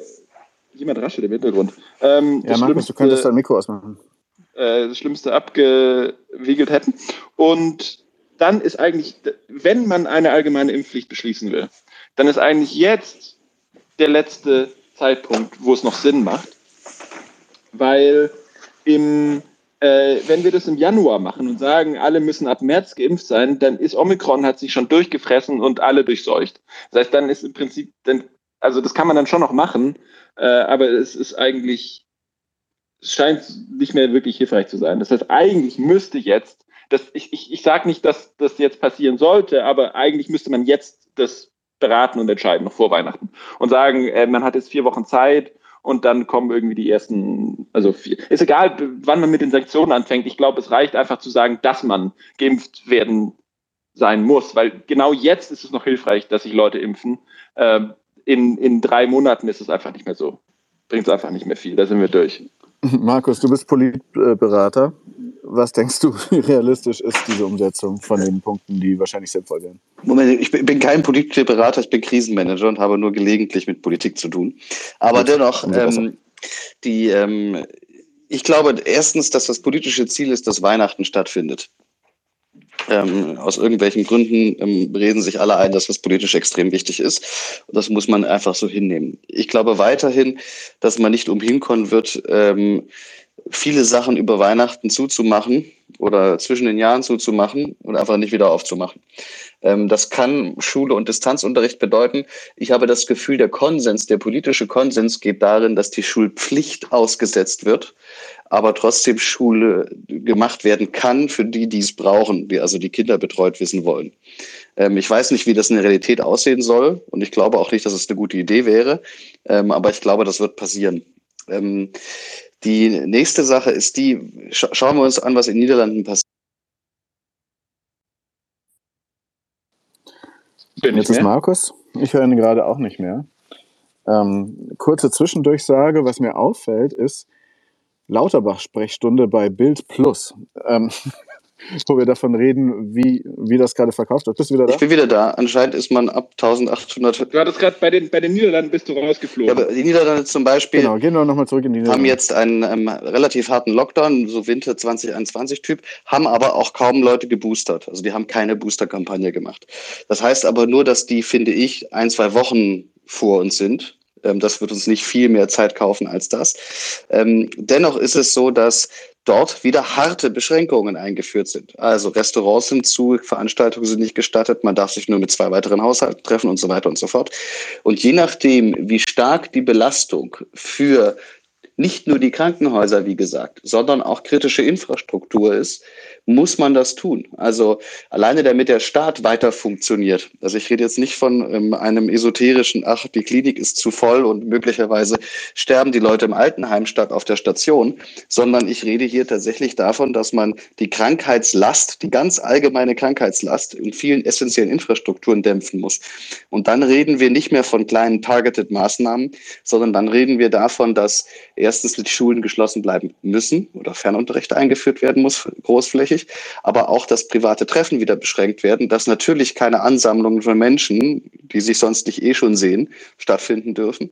Speaker 3: jemand raschelt im Hintergrund.
Speaker 1: Ähm, ja, Markus, du könntest dein Mikro ausmachen.
Speaker 3: Äh, das Schlimmste abgewiegelt hätten. Und dann ist eigentlich, wenn man eine allgemeine Impfpflicht beschließen will, dann ist eigentlich jetzt der letzte Zeitpunkt, wo es noch Sinn macht. Weil im, äh, wenn wir das im Januar machen und sagen, alle müssen ab März geimpft sein, dann ist Omikron hat sich schon durchgefressen und alle durchseucht. Das heißt, dann ist im Prinzip, dann, also das kann man dann schon noch machen, äh, aber es ist eigentlich, es scheint nicht mehr wirklich hilfreich zu sein. Das heißt, eigentlich müsste jetzt, das, ich, ich, ich sage nicht, dass das jetzt passieren sollte, aber eigentlich müsste man jetzt das beraten und entscheiden, noch vor Weihnachten. Und sagen, äh, man hat jetzt vier Wochen Zeit und dann kommen irgendwie die ersten, also vier. Ist egal, wann man mit den Sanktionen anfängt. Ich glaube, es reicht einfach zu sagen, dass man geimpft werden sein muss, weil genau jetzt ist es noch hilfreich, dass sich Leute impfen. Ähm, in, in drei Monaten ist es einfach nicht mehr so. Bringt es einfach nicht mehr viel. Da sind wir durch.
Speaker 1: Markus, du bist Politberater. Was denkst du, wie realistisch ist diese Umsetzung von den Punkten, die wahrscheinlich sinnvoll wären?
Speaker 2: Moment, ich bin kein Politikberater, ich bin Krisenmanager und habe nur gelegentlich mit Politik zu tun. Aber Gut, dennoch, ähm, die, ähm, ich glaube erstens, dass das politische Ziel ist, dass Weihnachten stattfindet. Ähm, aus irgendwelchen Gründen ähm, reden sich alle ein, dass das politisch extrem wichtig ist. Und das muss man einfach so hinnehmen. Ich glaube weiterhin, dass man nicht umhin kommen wird, ähm, viele Sachen über Weihnachten zuzumachen oder zwischen den Jahren zuzumachen und einfach nicht wieder aufzumachen. Ähm, das kann Schule und Distanzunterricht bedeuten. Ich habe das Gefühl, der Konsens, der politische Konsens geht darin, dass die Schulpflicht ausgesetzt wird, aber trotzdem Schule gemacht werden kann für die, die es brauchen, die also die Kinder betreut wissen wollen. Ähm, ich weiß nicht, wie das in der Realität aussehen soll und ich glaube auch nicht, dass es eine gute Idee wäre, ähm, aber ich glaube, das wird passieren. Die nächste Sache ist die, scha schauen wir uns an, was in den Niederlanden passiert.
Speaker 1: Jetzt ist Markus. Ich höre ihn gerade auch nicht mehr. Ähm, kurze Zwischendurchsage, was mir auffällt, ist Lauterbach-Sprechstunde bei Bild Plus. Ähm, wo wir davon reden, wie, wie das gerade verkauft wird.
Speaker 2: Bist du wieder da? Ich bin wieder da. Anscheinend ist man ab 1800.
Speaker 3: Du hattest gerade bei den, bei den Niederlanden bist du rausgeflogen.
Speaker 2: Ja, aber die Niederlande zum Beispiel.
Speaker 1: Genau, gehen wir nochmal zurück in die
Speaker 2: Niederlande. Haben jetzt einen ähm, relativ harten Lockdown, so Winter 2021-Typ, haben aber auch kaum Leute geboostert. Also die haben keine Booster-Kampagne gemacht. Das heißt aber nur, dass die, finde ich, ein, zwei Wochen vor uns sind das wird uns nicht viel mehr Zeit kaufen als das. Ähm, dennoch ist es so, dass dort wieder harte Beschränkungen eingeführt sind. Also Restaurants sind zu, Veranstaltungen sind nicht gestattet, man darf sich nur mit zwei weiteren Haushalten treffen und so weiter und so fort. Und je nachdem, wie stark die Belastung für nicht nur die Krankenhäuser, wie gesagt, sondern auch kritische Infrastruktur ist, muss man das tun. Also alleine damit der Staat weiter funktioniert. Also ich rede jetzt nicht von ähm, einem esoterischen, ach, die Klinik ist zu voll und möglicherweise sterben die Leute im Altenheim statt auf der Station, sondern ich rede hier tatsächlich davon, dass man die Krankheitslast, die ganz allgemeine Krankheitslast in vielen essentiellen Infrastrukturen dämpfen muss. Und dann reden wir nicht mehr von kleinen targeted Maßnahmen, sondern dann reden wir davon, dass erstens die Schulen geschlossen bleiben müssen oder Fernunterricht eingeführt werden muss, großflächig wichtig, aber auch, dass private Treffen wieder beschränkt werden, dass natürlich keine Ansammlungen von Menschen, die sich sonst nicht eh schon sehen, stattfinden dürfen.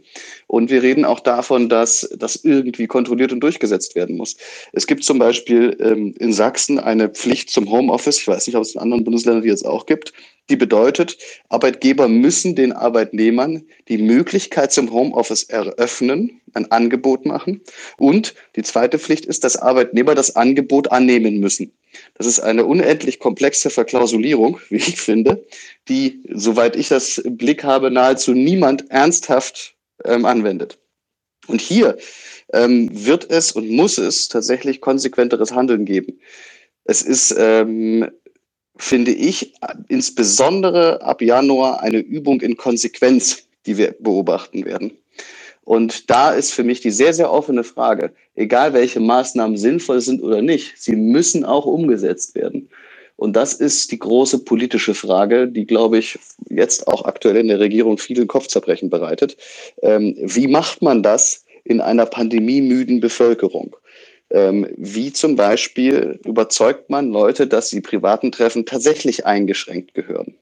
Speaker 2: Und wir reden auch davon, dass das irgendwie kontrolliert und durchgesetzt werden muss. Es gibt zum Beispiel ähm, in Sachsen eine Pflicht zum Homeoffice. Ich weiß nicht, ob es in anderen Bundesländern die jetzt auch gibt. Die bedeutet, Arbeitgeber müssen den Arbeitnehmern die Möglichkeit zum Homeoffice eröffnen, ein Angebot machen. Und die zweite Pflicht ist, dass Arbeitnehmer das Angebot annehmen müssen. Das ist eine unendlich komplexe Verklausulierung, wie ich finde, die, soweit ich das im Blick habe, nahezu niemand ernsthaft ähm, anwendet. Und hier ähm, wird es und muss es tatsächlich konsequenteres Handeln geben. Es ist ähm, finde ich, insbesondere ab Januar eine Übung in Konsequenz, die wir beobachten werden. Und da ist für mich die sehr, sehr offene Frage, egal welche Maßnahmen sinnvoll sind oder nicht, sie müssen auch umgesetzt werden. Und das ist die große politische Frage, die, glaube ich, jetzt auch aktuell in der Regierung viele Kopfzerbrechen bereitet. Ähm, wie macht man das in einer pandemiemüden Bevölkerung? Ähm, wie zum Beispiel überzeugt man Leute, dass die privaten Treffen tatsächlich eingeschränkt gehören?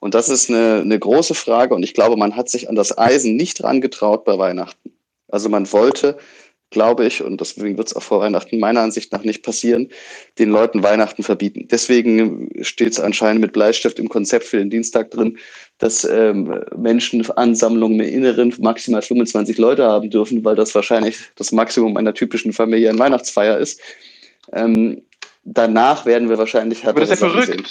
Speaker 2: Und das ist eine, eine große Frage und ich glaube, man hat sich an das Eisen nicht dran getraut bei Weihnachten. Also man wollte glaube ich, und deswegen wird es auch vor Weihnachten meiner Ansicht nach nicht passieren, den Leuten Weihnachten verbieten. Deswegen steht es anscheinend mit Bleistift im Konzept für den Dienstag drin, dass ähm, Menschen Ansammlungen im Inneren maximal 25 Leute haben dürfen, weil das wahrscheinlich das Maximum einer typischen familiären Weihnachtsfeier ist. Ähm, danach werden wir wahrscheinlich
Speaker 3: Aber das ist ja verrückt. Sehen.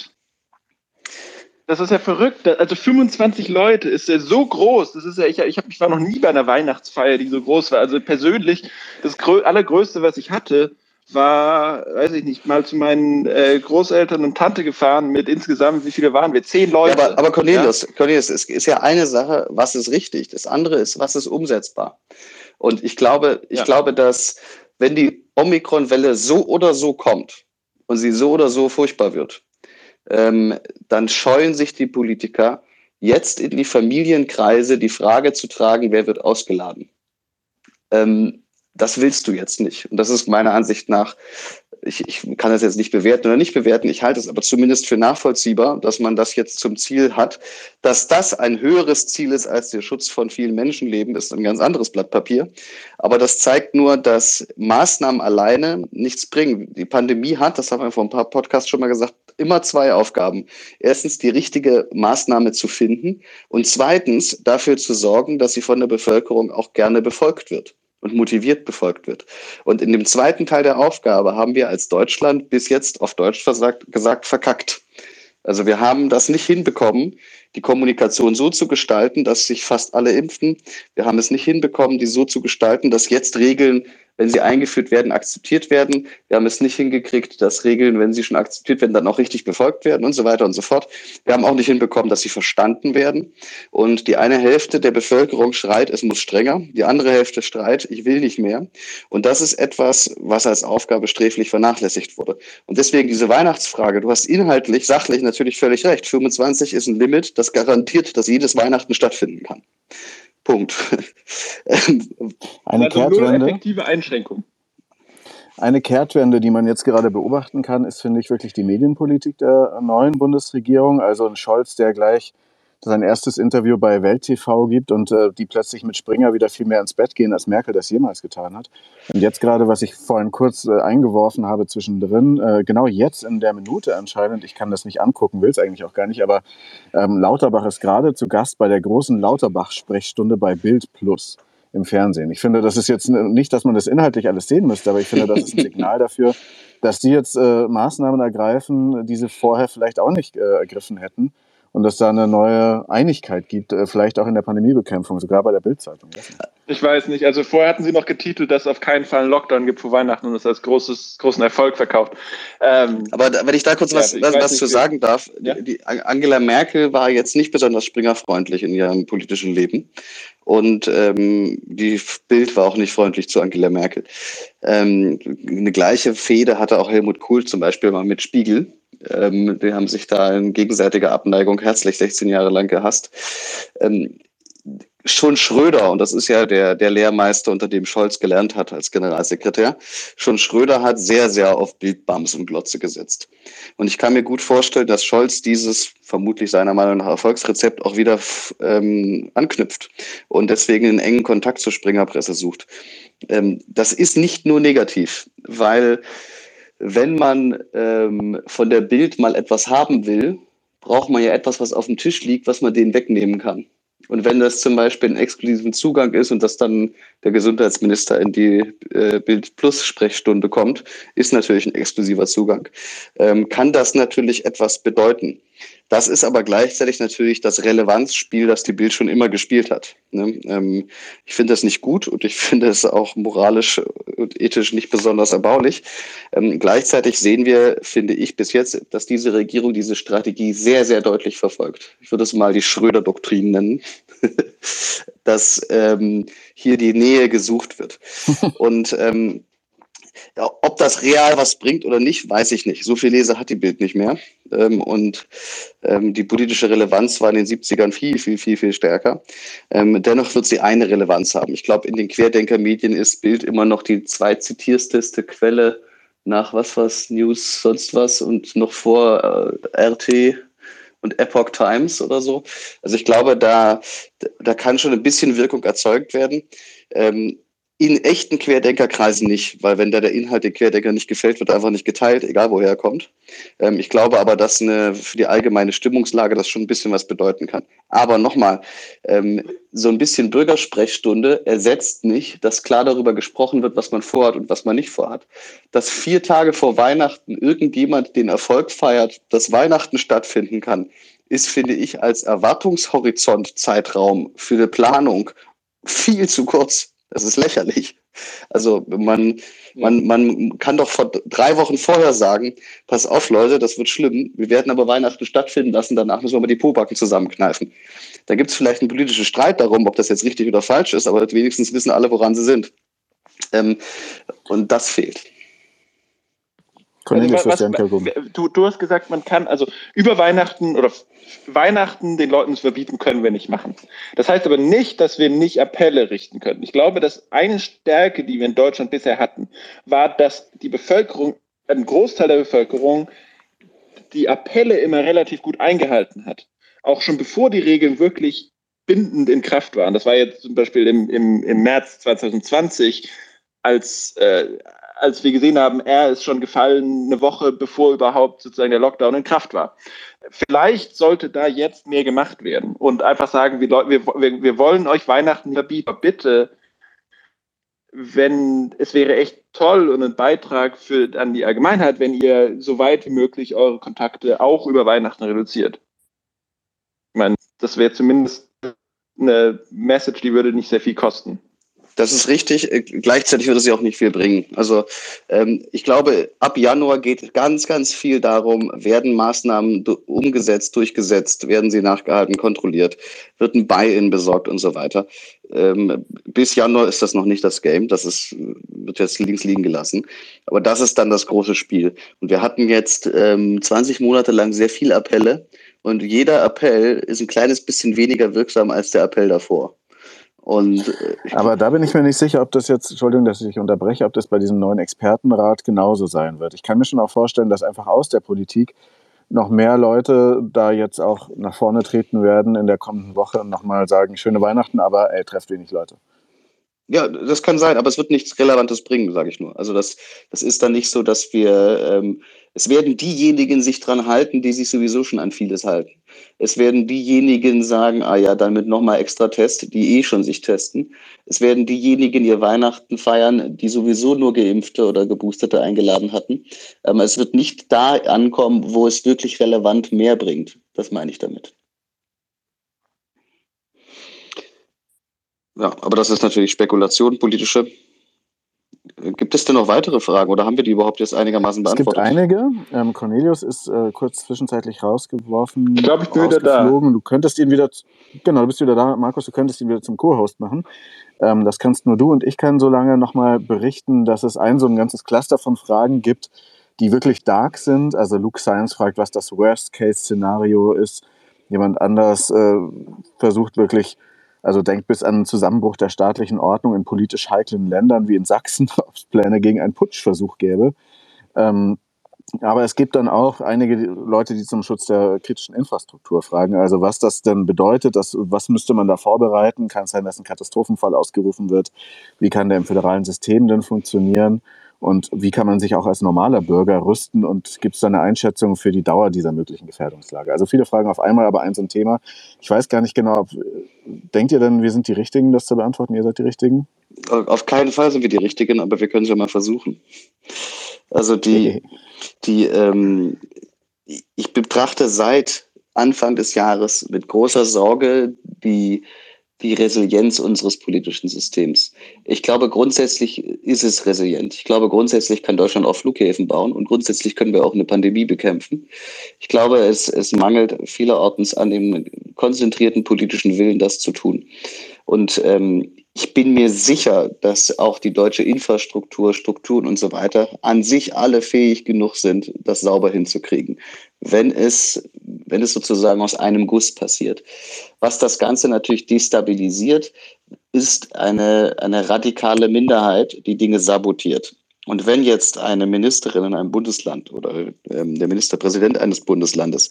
Speaker 3: Das ist ja verrückt. Also 25 Leute ist ja so groß. Das ist ja, ich, ich, hab, ich war noch nie bei einer Weihnachtsfeier, die so groß war. Also persönlich, das allergrößte, was ich hatte, war, weiß ich nicht, mal zu meinen äh, Großeltern und Tante gefahren mit insgesamt, wie viele waren wir? Zehn Leute.
Speaker 2: Ja, aber, aber Cornelius, ja? Cornelius, es ist ja eine Sache, was ist richtig. Das andere ist, was ist umsetzbar. Und ich glaube, ich ja. glaube, dass wenn die Omikron-Welle so oder so kommt und sie so oder so furchtbar wird, ähm, dann scheuen sich die Politiker, jetzt in die Familienkreise die Frage zu tragen, wer wird ausgeladen. Ähm, das willst du jetzt nicht. Und das ist meiner Ansicht nach, ich, ich kann das jetzt nicht bewerten oder nicht bewerten, ich halte es aber zumindest für nachvollziehbar, dass man das jetzt zum Ziel hat. Dass das ein höheres Ziel ist als der Schutz von vielen Menschenleben, ist ein ganz anderes Blatt Papier. Aber das zeigt nur, dass Maßnahmen alleine nichts bringen. Die Pandemie hat, das haben wir vor ein paar Podcasts schon mal gesagt, immer zwei Aufgaben. Erstens, die richtige Maßnahme zu finden und zweitens, dafür zu sorgen, dass sie von der Bevölkerung auch gerne befolgt wird und motiviert befolgt wird. Und in dem zweiten Teil der Aufgabe haben wir als Deutschland bis jetzt auf Deutsch versagt, gesagt verkackt. Also wir haben das nicht hinbekommen, die Kommunikation so zu gestalten, dass sich fast alle impfen. Wir haben es nicht hinbekommen, die so zu gestalten, dass jetzt Regeln wenn sie eingeführt werden, akzeptiert werden. Wir haben es nicht hingekriegt, dass Regeln, wenn sie schon akzeptiert werden, dann auch richtig befolgt werden und so weiter und so fort. Wir haben auch nicht hinbekommen, dass sie verstanden werden. Und die eine Hälfte der Bevölkerung schreit, es muss strenger. Die andere Hälfte schreit, ich will nicht mehr. Und das ist etwas, was als Aufgabe sträflich vernachlässigt wurde. Und deswegen diese Weihnachtsfrage. Du hast inhaltlich, sachlich natürlich völlig recht. 25 ist ein Limit, das garantiert, dass jedes Weihnachten stattfinden kann. Punkt.
Speaker 1: Eine also Kehrtwende.
Speaker 3: effektive Einschränkung.
Speaker 1: Eine Kehrtwende, die man jetzt gerade beobachten kann, ist, finde ich, wirklich die Medienpolitik der neuen Bundesregierung. Also ein Scholz, der gleich sein erstes Interview bei Welt TV gibt und äh, die plötzlich mit Springer wieder viel mehr ins Bett gehen, als Merkel das jemals getan hat. Und jetzt gerade, was ich vorhin kurz äh, eingeworfen habe zwischendrin, äh, genau jetzt in der Minute anscheinend, ich kann das nicht angucken, will es eigentlich auch gar nicht, aber ähm, Lauterbach ist gerade zu Gast bei der großen Lauterbach-Sprechstunde bei Bild Plus im Fernsehen. Ich finde, das ist jetzt nicht, dass man das inhaltlich alles sehen müsste, aber ich finde, das ist ein Signal dafür, dass die jetzt äh, Maßnahmen ergreifen, die sie vorher vielleicht auch nicht äh, ergriffen hätten und dass da eine neue Einigkeit gibt, äh, vielleicht auch in der Pandemiebekämpfung, sogar bei der Bildzeitung.
Speaker 3: Ich weiß nicht. Also vorher hatten sie noch getitelt, dass es auf keinen Fall einen Lockdown gibt vor Weihnachten und es als großes, großen Erfolg verkauft.
Speaker 2: Ähm, Aber da, wenn ich da kurz ja, was, was, was zu sagen darf, ja? die, Angela Merkel war jetzt nicht besonders springerfreundlich in ihrem politischen Leben. Und ähm, die Bild war auch nicht freundlich zu Angela Merkel. Ähm, eine gleiche Fehde hatte auch Helmut Kohl zum Beispiel mal mit Spiegel ähm, die haben sich da in gegenseitiger Abneigung herzlich 16 Jahre lang gehasst. Ähm, schon Schröder, und das ist ja der, der Lehrmeister, unter dem Scholz gelernt hat als Generalsekretär, schon Schröder hat sehr, sehr auf Bildbams und Glotze gesetzt. Und ich kann mir gut vorstellen, dass Scholz dieses vermutlich seiner Meinung nach Erfolgsrezept auch wieder ähm, anknüpft und deswegen einen engen Kontakt zur Springerpresse sucht. Ähm, das ist nicht nur negativ, weil wenn man ähm, von der Bild mal etwas haben will, braucht man ja etwas, was auf dem Tisch liegt, was man denen wegnehmen kann. Und wenn das zum Beispiel ein exklusiven Zugang ist und dass dann der Gesundheitsminister in die äh, Bild Plus Sprechstunde kommt, ist natürlich ein exklusiver Zugang. Ähm, kann das natürlich etwas bedeuten. Das ist aber gleichzeitig natürlich das Relevanzspiel, das die Bild schon immer gespielt hat. Ne? Ähm, ich finde das nicht gut und ich finde es auch moralisch und ethisch nicht besonders erbaulich. Ähm, gleichzeitig sehen wir, finde ich bis jetzt, dass diese Regierung diese Strategie sehr, sehr deutlich verfolgt. Ich würde es mal die Schröder-Doktrin nennen, dass ähm, hier die Nähe gesucht wird. und ähm, ob das real was bringt oder nicht, weiß ich nicht. So viel Leser hat die Bild nicht mehr. Ähm, und ähm, die politische Relevanz war in den 70ern viel, viel, viel, viel stärker. Ähm, dennoch wird sie eine Relevanz haben. Ich glaube, in den Querdenker-Medien ist Bild immer noch die zweitzitierteste Quelle nach was was News, sonst was und noch vor äh, RT und Epoch Times oder so. Also ich glaube, da, da kann schon ein bisschen Wirkung erzeugt werden. Ähm, in echten Querdenkerkreisen nicht, weil wenn da der Inhalt der Querdenker nicht gefällt, wird einfach nicht geteilt, egal woher er kommt. Ähm, ich glaube aber, dass eine, für die allgemeine Stimmungslage das schon ein bisschen was bedeuten kann. Aber nochmal, ähm, so ein bisschen Bürgersprechstunde ersetzt nicht, dass klar darüber gesprochen wird, was man vorhat und was man nicht vorhat. Dass vier Tage vor Weihnachten irgendjemand den Erfolg feiert, dass Weihnachten stattfinden kann, ist, finde ich, als Erwartungshorizont Zeitraum für eine Planung viel zu kurz. Das ist lächerlich. Also man, man, man kann doch vor drei Wochen vorher sagen, pass auf Leute, das wird schlimm, wir werden aber Weihnachten stattfinden lassen, danach müssen wir mal die Pobacken zusammenkneifen. Da gibt es vielleicht einen politischen Streit darum, ob das jetzt richtig oder falsch ist, aber wenigstens wissen alle, woran sie sind. Ähm, und das fehlt.
Speaker 3: Cornelius, also, was, was, du, du hast gesagt, man kann also über Weihnachten oder Weihnachten den Leuten zu verbieten, können wir nicht machen. Das heißt aber nicht, dass wir nicht Appelle richten können. Ich glaube, dass eine Stärke, die wir in Deutschland bisher hatten, war, dass die Bevölkerung, ein Großteil der Bevölkerung, die Appelle immer relativ gut eingehalten hat. Auch schon bevor die Regeln wirklich bindend in Kraft waren. Das war jetzt zum Beispiel im, im, im März 2020, als äh, als wir gesehen haben, er ist schon gefallen eine Woche bevor überhaupt sozusagen der Lockdown in Kraft war. Vielleicht sollte da jetzt mehr gemacht werden und einfach sagen, wir, wir, wir wollen euch Weihnachten verbieten, bitte wenn es wäre echt toll und ein Beitrag für an die Allgemeinheit, wenn ihr so weit wie möglich eure Kontakte auch über Weihnachten reduziert. Ich meine, das wäre zumindest eine Message, die würde nicht sehr viel kosten.
Speaker 2: Das ist richtig. Äh, gleichzeitig wird es ja auch nicht viel bringen. Also ähm, ich glaube, ab Januar geht ganz, ganz viel darum, werden Maßnahmen umgesetzt, durchgesetzt, werden sie nachgehalten, kontrolliert, wird ein Buy-in besorgt und so weiter. Ähm, bis Januar ist das noch nicht das Game. Das ist, wird jetzt links liegen gelassen. Aber das ist dann das große Spiel. Und wir hatten jetzt ähm, 20 Monate lang sehr viele Appelle. Und jeder Appell ist ein kleines bisschen weniger wirksam als der Appell davor.
Speaker 1: Und, äh, Aber da bin ich mir nicht sicher, ob das jetzt, Entschuldigung, dass ich unterbreche, ob das bei diesem neuen Expertenrat genauso sein wird. Ich kann mir schon auch vorstellen, dass einfach aus der Politik noch mehr Leute da jetzt auch nach vorne treten werden in der kommenden Woche und nochmal sagen, schöne Weihnachten, aber ey, trefft wenig Leute.
Speaker 2: Ja, das kann sein, aber es wird nichts Relevantes bringen, sage ich nur. Also das, das ist dann nicht so, dass wir, ähm, es werden diejenigen sich dran halten, die sich sowieso schon an vieles halten. Es werden diejenigen sagen, ah ja, dann mit nochmal extra Test, die eh schon sich testen. Es werden diejenigen ihr Weihnachten feiern, die sowieso nur Geimpfte oder Geboosterte eingeladen hatten. Ähm, es wird nicht da ankommen, wo es wirklich relevant mehr bringt. Das meine ich damit. Ja, aber das ist natürlich Spekulation, politische. Gibt es denn noch weitere Fragen oder haben wir die überhaupt jetzt einigermaßen beantwortet?
Speaker 1: Es gibt einige. Ähm, Cornelius ist äh, kurz zwischenzeitlich rausgeworfen.
Speaker 3: Ich glaube, ich bin wieder da.
Speaker 1: Du könntest ihn wieder, genau, du bist wieder da, Markus, du könntest ihn wieder zum Co-Host machen. Ähm, das kannst nur du und ich kann so lange nochmal berichten, dass es ein so ein ganzes Cluster von Fragen gibt, die wirklich dark sind. Also Luke Science fragt, was das Worst-Case-Szenario ist. Jemand anders äh, versucht wirklich also denkt bis an den Zusammenbruch der staatlichen Ordnung in politisch heiklen Ländern wie in Sachsen, ob es Pläne gegen einen Putschversuch gäbe. Ähm, aber es gibt dann auch einige Leute, die zum Schutz der kritischen Infrastruktur fragen. Also was das denn bedeutet, das, was müsste man da vorbereiten? Kann es sein, dass ein Katastrophenfall ausgerufen wird? Wie kann der im föderalen System denn funktionieren? Und wie kann man sich auch als normaler Bürger rüsten? Und gibt es da eine Einschätzung für die Dauer dieser möglichen Gefährdungslage? Also viele Fragen auf einmal, aber eins ein Thema. Ich weiß gar nicht genau, ob, denkt ihr denn, wir sind die Richtigen, das zu beantworten? Ihr seid die Richtigen?
Speaker 2: Auf keinen Fall sind wir die Richtigen, aber wir können es ja mal versuchen. Also die, die ähm, ich betrachte seit Anfang des Jahres mit großer Sorge die die Resilienz unseres politischen Systems. Ich glaube, grundsätzlich ist es resilient. Ich glaube, grundsätzlich kann Deutschland auch Flughäfen bauen und grundsätzlich können wir auch eine Pandemie bekämpfen. Ich glaube, es, es mangelt vielerorts an dem konzentrierten politischen Willen, das zu tun. Und ähm, ich bin mir sicher, dass auch die deutsche Infrastruktur, Strukturen und so weiter an sich alle fähig genug sind, das sauber hinzukriegen, wenn es, wenn es sozusagen aus einem Guss passiert. Was das Ganze natürlich destabilisiert, ist eine, eine radikale Minderheit, die Dinge sabotiert. Und wenn jetzt eine Ministerin in einem Bundesland oder ähm, der Ministerpräsident eines Bundeslandes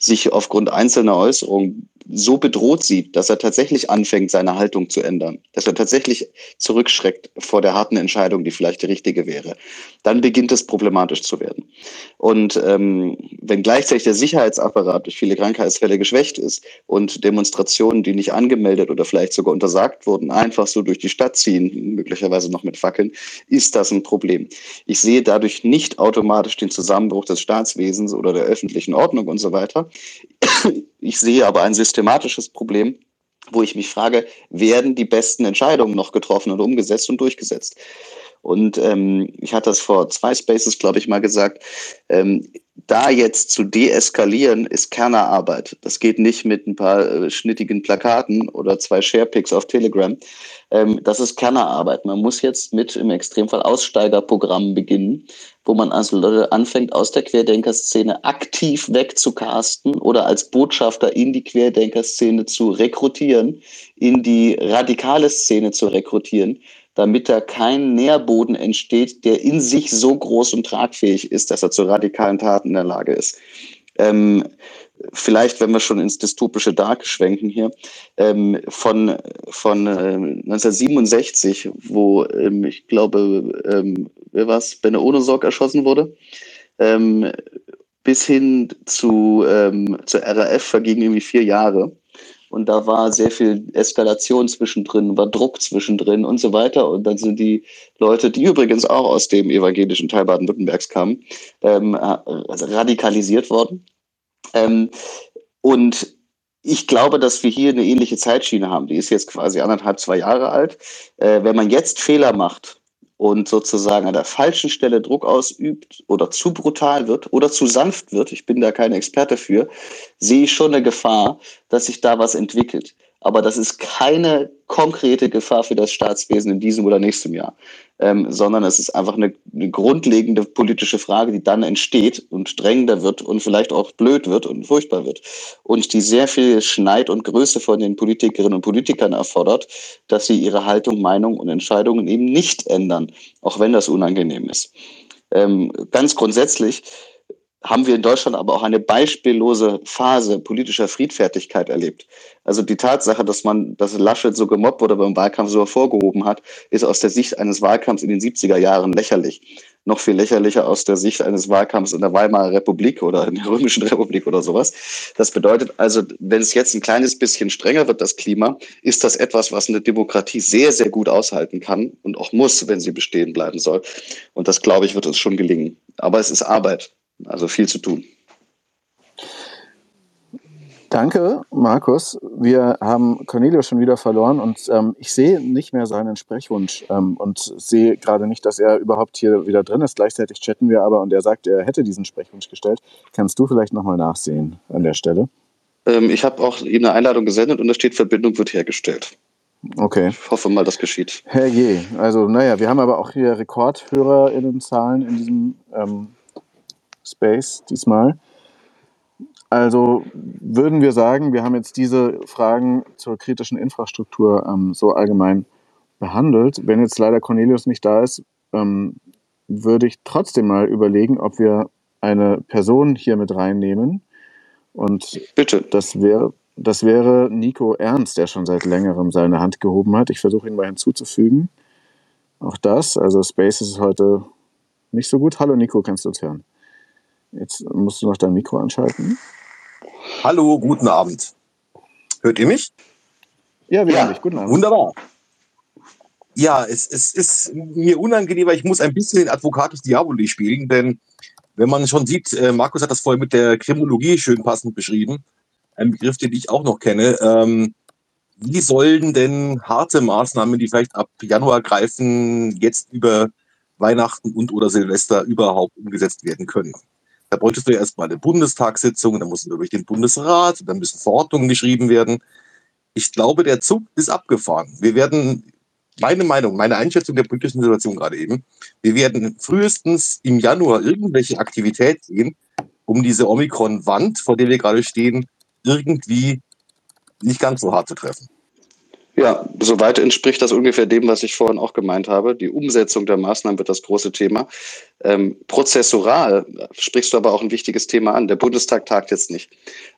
Speaker 2: sich aufgrund einzelner Äußerungen so bedroht sieht, dass er tatsächlich anfängt, seine Haltung zu ändern, dass er tatsächlich zurückschreckt vor der harten Entscheidung, die vielleicht die richtige wäre, dann beginnt es problematisch zu werden. Und ähm, wenn gleichzeitig der Sicherheitsapparat durch viele Krankheitsfälle geschwächt ist und Demonstrationen, die nicht angemeldet oder vielleicht sogar untersagt wurden, einfach so durch die Stadt ziehen, möglicherweise noch mit Fackeln, ist das ein Problem. Ich sehe dadurch nicht automatisch den Zusammenbruch des Staatswesens oder der öffentlichen Ordnung und so weiter. Ich sehe aber ein systematisches Problem, wo ich mich frage, werden die besten Entscheidungen noch getroffen und umgesetzt und durchgesetzt? Und ähm, ich hatte das vor zwei Spaces, glaube ich, mal gesagt. Ähm, da jetzt zu deeskalieren, ist Kernerarbeit. Das geht nicht mit ein paar äh, schnittigen Plakaten oder zwei Sharepics auf Telegram. Ähm, das ist Kernerarbeit. Man muss jetzt mit im Extremfall Aussteigerprogrammen beginnen, wo man also Leute anfängt, aus der Querdenkerszene aktiv wegzucasten oder als Botschafter in die Querdenkerszene zu rekrutieren, in die radikale Szene zu rekrutieren damit da kein Nährboden entsteht, der in sich so groß und tragfähig ist, dass er zu radikalen Taten in der Lage ist. Ähm, vielleicht, wenn wir schon ins dystopische Dark schwenken hier, ähm, von, von äh, 1967, wo ähm, ich glaube, ähm, wer war's, Benne Ohnesorg erschossen wurde, ähm, bis hin zu, ähm, zur RAF vergingen irgendwie vier Jahre. Und da war sehr viel Eskalation zwischendrin, war Druck zwischendrin und so weiter. Und dann sind die Leute, die übrigens auch aus dem evangelischen Teil Baden-Württembergs kamen, ähm, also radikalisiert worden. Ähm, und ich glaube, dass wir hier eine ähnliche Zeitschiene haben. Die ist jetzt quasi anderthalb, zwei Jahre alt. Äh, wenn man jetzt Fehler macht, und sozusagen an der falschen Stelle Druck ausübt oder zu brutal wird oder zu sanft wird, ich bin da kein Experte für, sehe ich schon eine Gefahr, dass sich da was entwickelt. Aber das ist keine konkrete Gefahr für das Staatswesen in diesem oder nächstem Jahr, ähm, sondern es ist einfach eine, eine, grundlegende politische Frage, die dann entsteht und drängender wird und vielleicht auch blöd wird und furchtbar wird und die sehr viel Schneid und Größe von den Politikerinnen und Politikern erfordert, dass sie ihre Haltung, Meinung und Entscheidungen eben nicht ändern, auch wenn das unangenehm ist. Ähm, ganz grundsätzlich haben wir in Deutschland aber auch eine beispiellose Phase politischer Friedfertigkeit erlebt. Also die Tatsache, dass man, dass Laschet so gemobbt wurde beim Wahlkampf so hervorgehoben hat, ist aus der Sicht eines Wahlkampfs in den 70er Jahren lächerlich. Noch viel lächerlicher aus der Sicht eines Wahlkampfs in der Weimarer Republik oder in der Römischen Republik oder sowas. Das bedeutet also, wenn es jetzt ein kleines bisschen strenger wird, das Klima, ist das etwas, was eine Demokratie sehr, sehr gut aushalten kann und auch muss, wenn sie bestehen bleiben soll. Und das, glaube ich, wird uns schon gelingen. Aber es ist Arbeit. Also viel zu tun.
Speaker 1: Danke, Markus. Wir haben Cornelius schon wieder verloren und ähm, ich sehe nicht mehr seinen Sprechwunsch ähm, und sehe gerade nicht, dass er überhaupt hier wieder drin ist. Gleichzeitig chatten wir aber und er sagt, er hätte diesen Sprechwunsch gestellt. Kannst du vielleicht nochmal nachsehen an der Stelle?
Speaker 2: Ähm, ich habe auch ihm eine Einladung gesendet und da steht, Verbindung wird hergestellt.
Speaker 1: Okay.
Speaker 2: Ich hoffe mal, das geschieht.
Speaker 1: Herrje. Also, naja, wir haben aber auch hier RekordhörerInnen-Zahlen in diesem ähm, Space diesmal. Also würden wir sagen, wir haben jetzt diese Fragen zur kritischen Infrastruktur ähm, so allgemein behandelt. Wenn jetzt leider Cornelius nicht da ist, ähm, würde ich trotzdem mal überlegen, ob wir eine Person hier mit reinnehmen. Und
Speaker 2: Bitte.
Speaker 1: Das wäre, das wäre Nico Ernst, der schon seit längerem seine Hand gehoben hat. Ich versuche ihn mal hinzuzufügen. Auch das, also Space ist heute nicht so gut. Hallo Nico, kannst du uns hören? Jetzt musst du noch dein Mikro anschalten.
Speaker 4: Hallo, guten Abend. Hört ihr mich?
Speaker 1: Ja, wir ja, hören dich. Guten Abend.
Speaker 4: Wunderbar. Ja, es, es ist mir unangenehm, weil ich muss ein bisschen den Advocatus Diaboli spielen, denn wenn man schon sieht, äh, Markus hat das vorher mit der Kriminologie schön passend beschrieben, ein Begriff, den ich auch noch kenne. Ähm, wie sollen denn harte Maßnahmen, die vielleicht ab Januar greifen, jetzt über Weihnachten und oder Silvester überhaupt umgesetzt werden können? Da bräuchtest du ja erstmal eine Bundestagssitzung, dann musst du durch den Bundesrat, dann müssen Verordnungen geschrieben werden. Ich glaube, der Zug ist abgefahren. Wir werden, meine Meinung, meine Einschätzung der politischen Situation gerade eben, wir werden frühestens im Januar irgendwelche Aktivität sehen, um diese Omikron-Wand, vor der wir gerade stehen, irgendwie nicht ganz so hart zu treffen.
Speaker 2: Ja, soweit entspricht das ungefähr dem, was ich vorhin auch gemeint habe. Die Umsetzung der Maßnahmen wird das große Thema. Ähm, prozessural sprichst du aber auch ein wichtiges Thema an. Der Bundestag tagt jetzt nicht.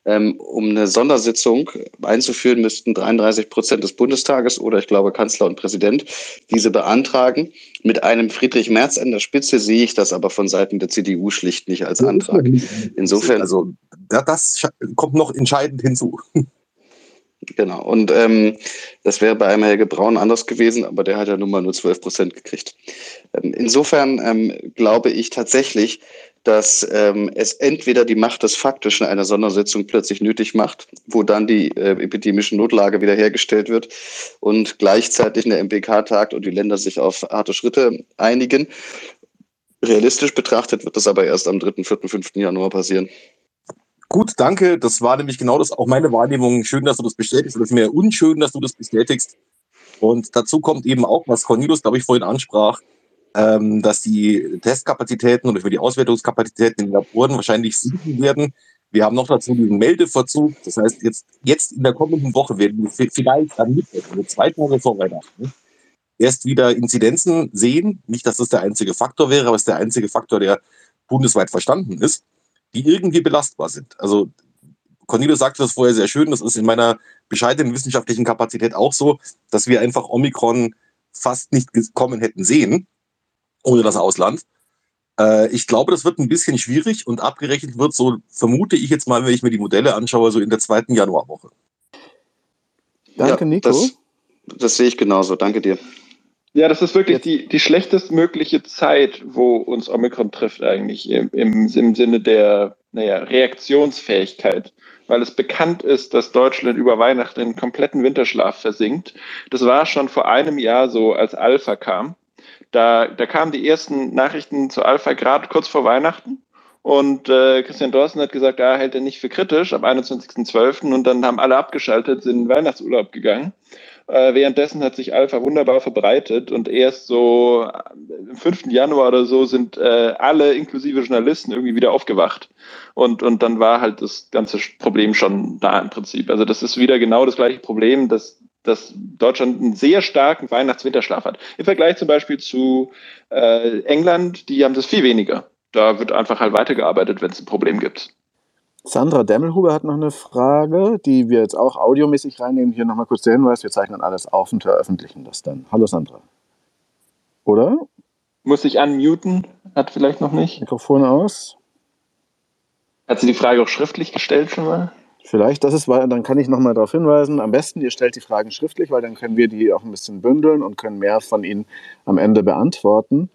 Speaker 2: Ähm, um eine Sondersitzung einzuführen, müssten 33 Prozent des Bundestages oder ich glaube Kanzler und Präsident diese beantragen. Mit einem Friedrich Merz an der Spitze sehe ich das aber von Seiten der CDU schlicht nicht als Antrag.
Speaker 4: Insofern. Also das kommt noch entscheidend hinzu.
Speaker 2: Genau. Und ähm, das wäre bei einem Helge Braun anders gewesen, aber der hat ja nun mal nur 12 Prozent gekriegt. Ähm, insofern ähm, glaube ich tatsächlich, dass ähm, es entweder die Macht des Faktischen einer Sondersitzung plötzlich nötig macht, wo dann die äh, epidemische Notlage wiederhergestellt wird und gleichzeitig eine MPK tagt und die Länder sich auf harte Schritte einigen. Realistisch betrachtet wird das aber erst am 3., 4., 5. Januar passieren.
Speaker 4: Gut, danke. Das war nämlich genau das auch meine Wahrnehmung. Schön, dass du das bestätigst. Das ist mir unschön, dass du das bestätigst. Und dazu kommt eben auch, was Cornelius, glaube ich, vorhin ansprach, ähm, dass die Testkapazitäten oder die Auswertungskapazitäten in den Laboren wahrscheinlich sinken werden. Wir haben noch dazu diesen Meldeverzug. Das heißt, jetzt, jetzt in der kommenden Woche werden wir vielleicht am Mittwoch, also zwei Tage vor Weihnachten, erst wieder Inzidenzen sehen. Nicht, dass das der einzige Faktor wäre, aber es ist der einzige Faktor, der bundesweit verstanden ist. Die irgendwie belastbar sind. Also Cornelius sagte das vorher sehr schön, das ist in meiner bescheidenen wissenschaftlichen Kapazität auch so, dass wir einfach Omikron fast nicht kommen hätten sehen, ohne das Ausland. Äh, ich glaube, das wird ein bisschen schwierig und abgerechnet wird, so vermute ich jetzt mal, wenn ich mir die Modelle anschaue, so in der zweiten Januarwoche.
Speaker 1: Danke,
Speaker 2: Ja,
Speaker 1: Nico.
Speaker 2: Das, das sehe ich genauso. Danke dir.
Speaker 3: Ja, das ist wirklich die, die schlechtestmögliche Zeit, wo uns Omikron trifft eigentlich im, im, im Sinne der naja, Reaktionsfähigkeit, weil es bekannt ist, dass Deutschland über Weihnachten in kompletten Winterschlaf versinkt. Das war schon vor einem Jahr so, als Alpha kam. Da, da kamen die ersten Nachrichten zu Alpha gerade kurz vor Weihnachten. Und äh, Christian Dorsten hat gesagt, er hält er nicht für kritisch am 21.12. Und dann haben alle abgeschaltet, sind in Weihnachtsurlaub gegangen. Äh, währenddessen hat sich Alpha wunderbar verbreitet und erst so am 5. Januar oder so sind äh, alle, inklusive Journalisten, irgendwie wieder aufgewacht. Und, und dann war halt das ganze Problem schon da im Prinzip. Also das ist wieder genau das gleiche Problem, dass, dass Deutschland einen sehr starken Weihnachts-Winterschlaf hat. Im Vergleich zum Beispiel zu äh, England, die haben das viel weniger. Da wird einfach halt weitergearbeitet, wenn es ein Problem gibt.
Speaker 1: Sandra Demmelhuber hat noch eine Frage, die wir jetzt auch audiomäßig reinnehmen. Hier nochmal kurz der Hinweis, wir zeichnen alles auf und veröffentlichen das dann. Hallo Sandra. Oder?
Speaker 3: Muss ich unmuten? Hat vielleicht noch nicht.
Speaker 1: Mikrofon aus.
Speaker 3: Hat sie die Frage auch schriftlich gestellt schon mal?
Speaker 1: Vielleicht, das ist, weil- dann kann ich nochmal darauf hinweisen. Am besten, ihr stellt die Fragen schriftlich, weil dann können wir die auch ein bisschen bündeln und können mehr von ihnen am Ende beantworten.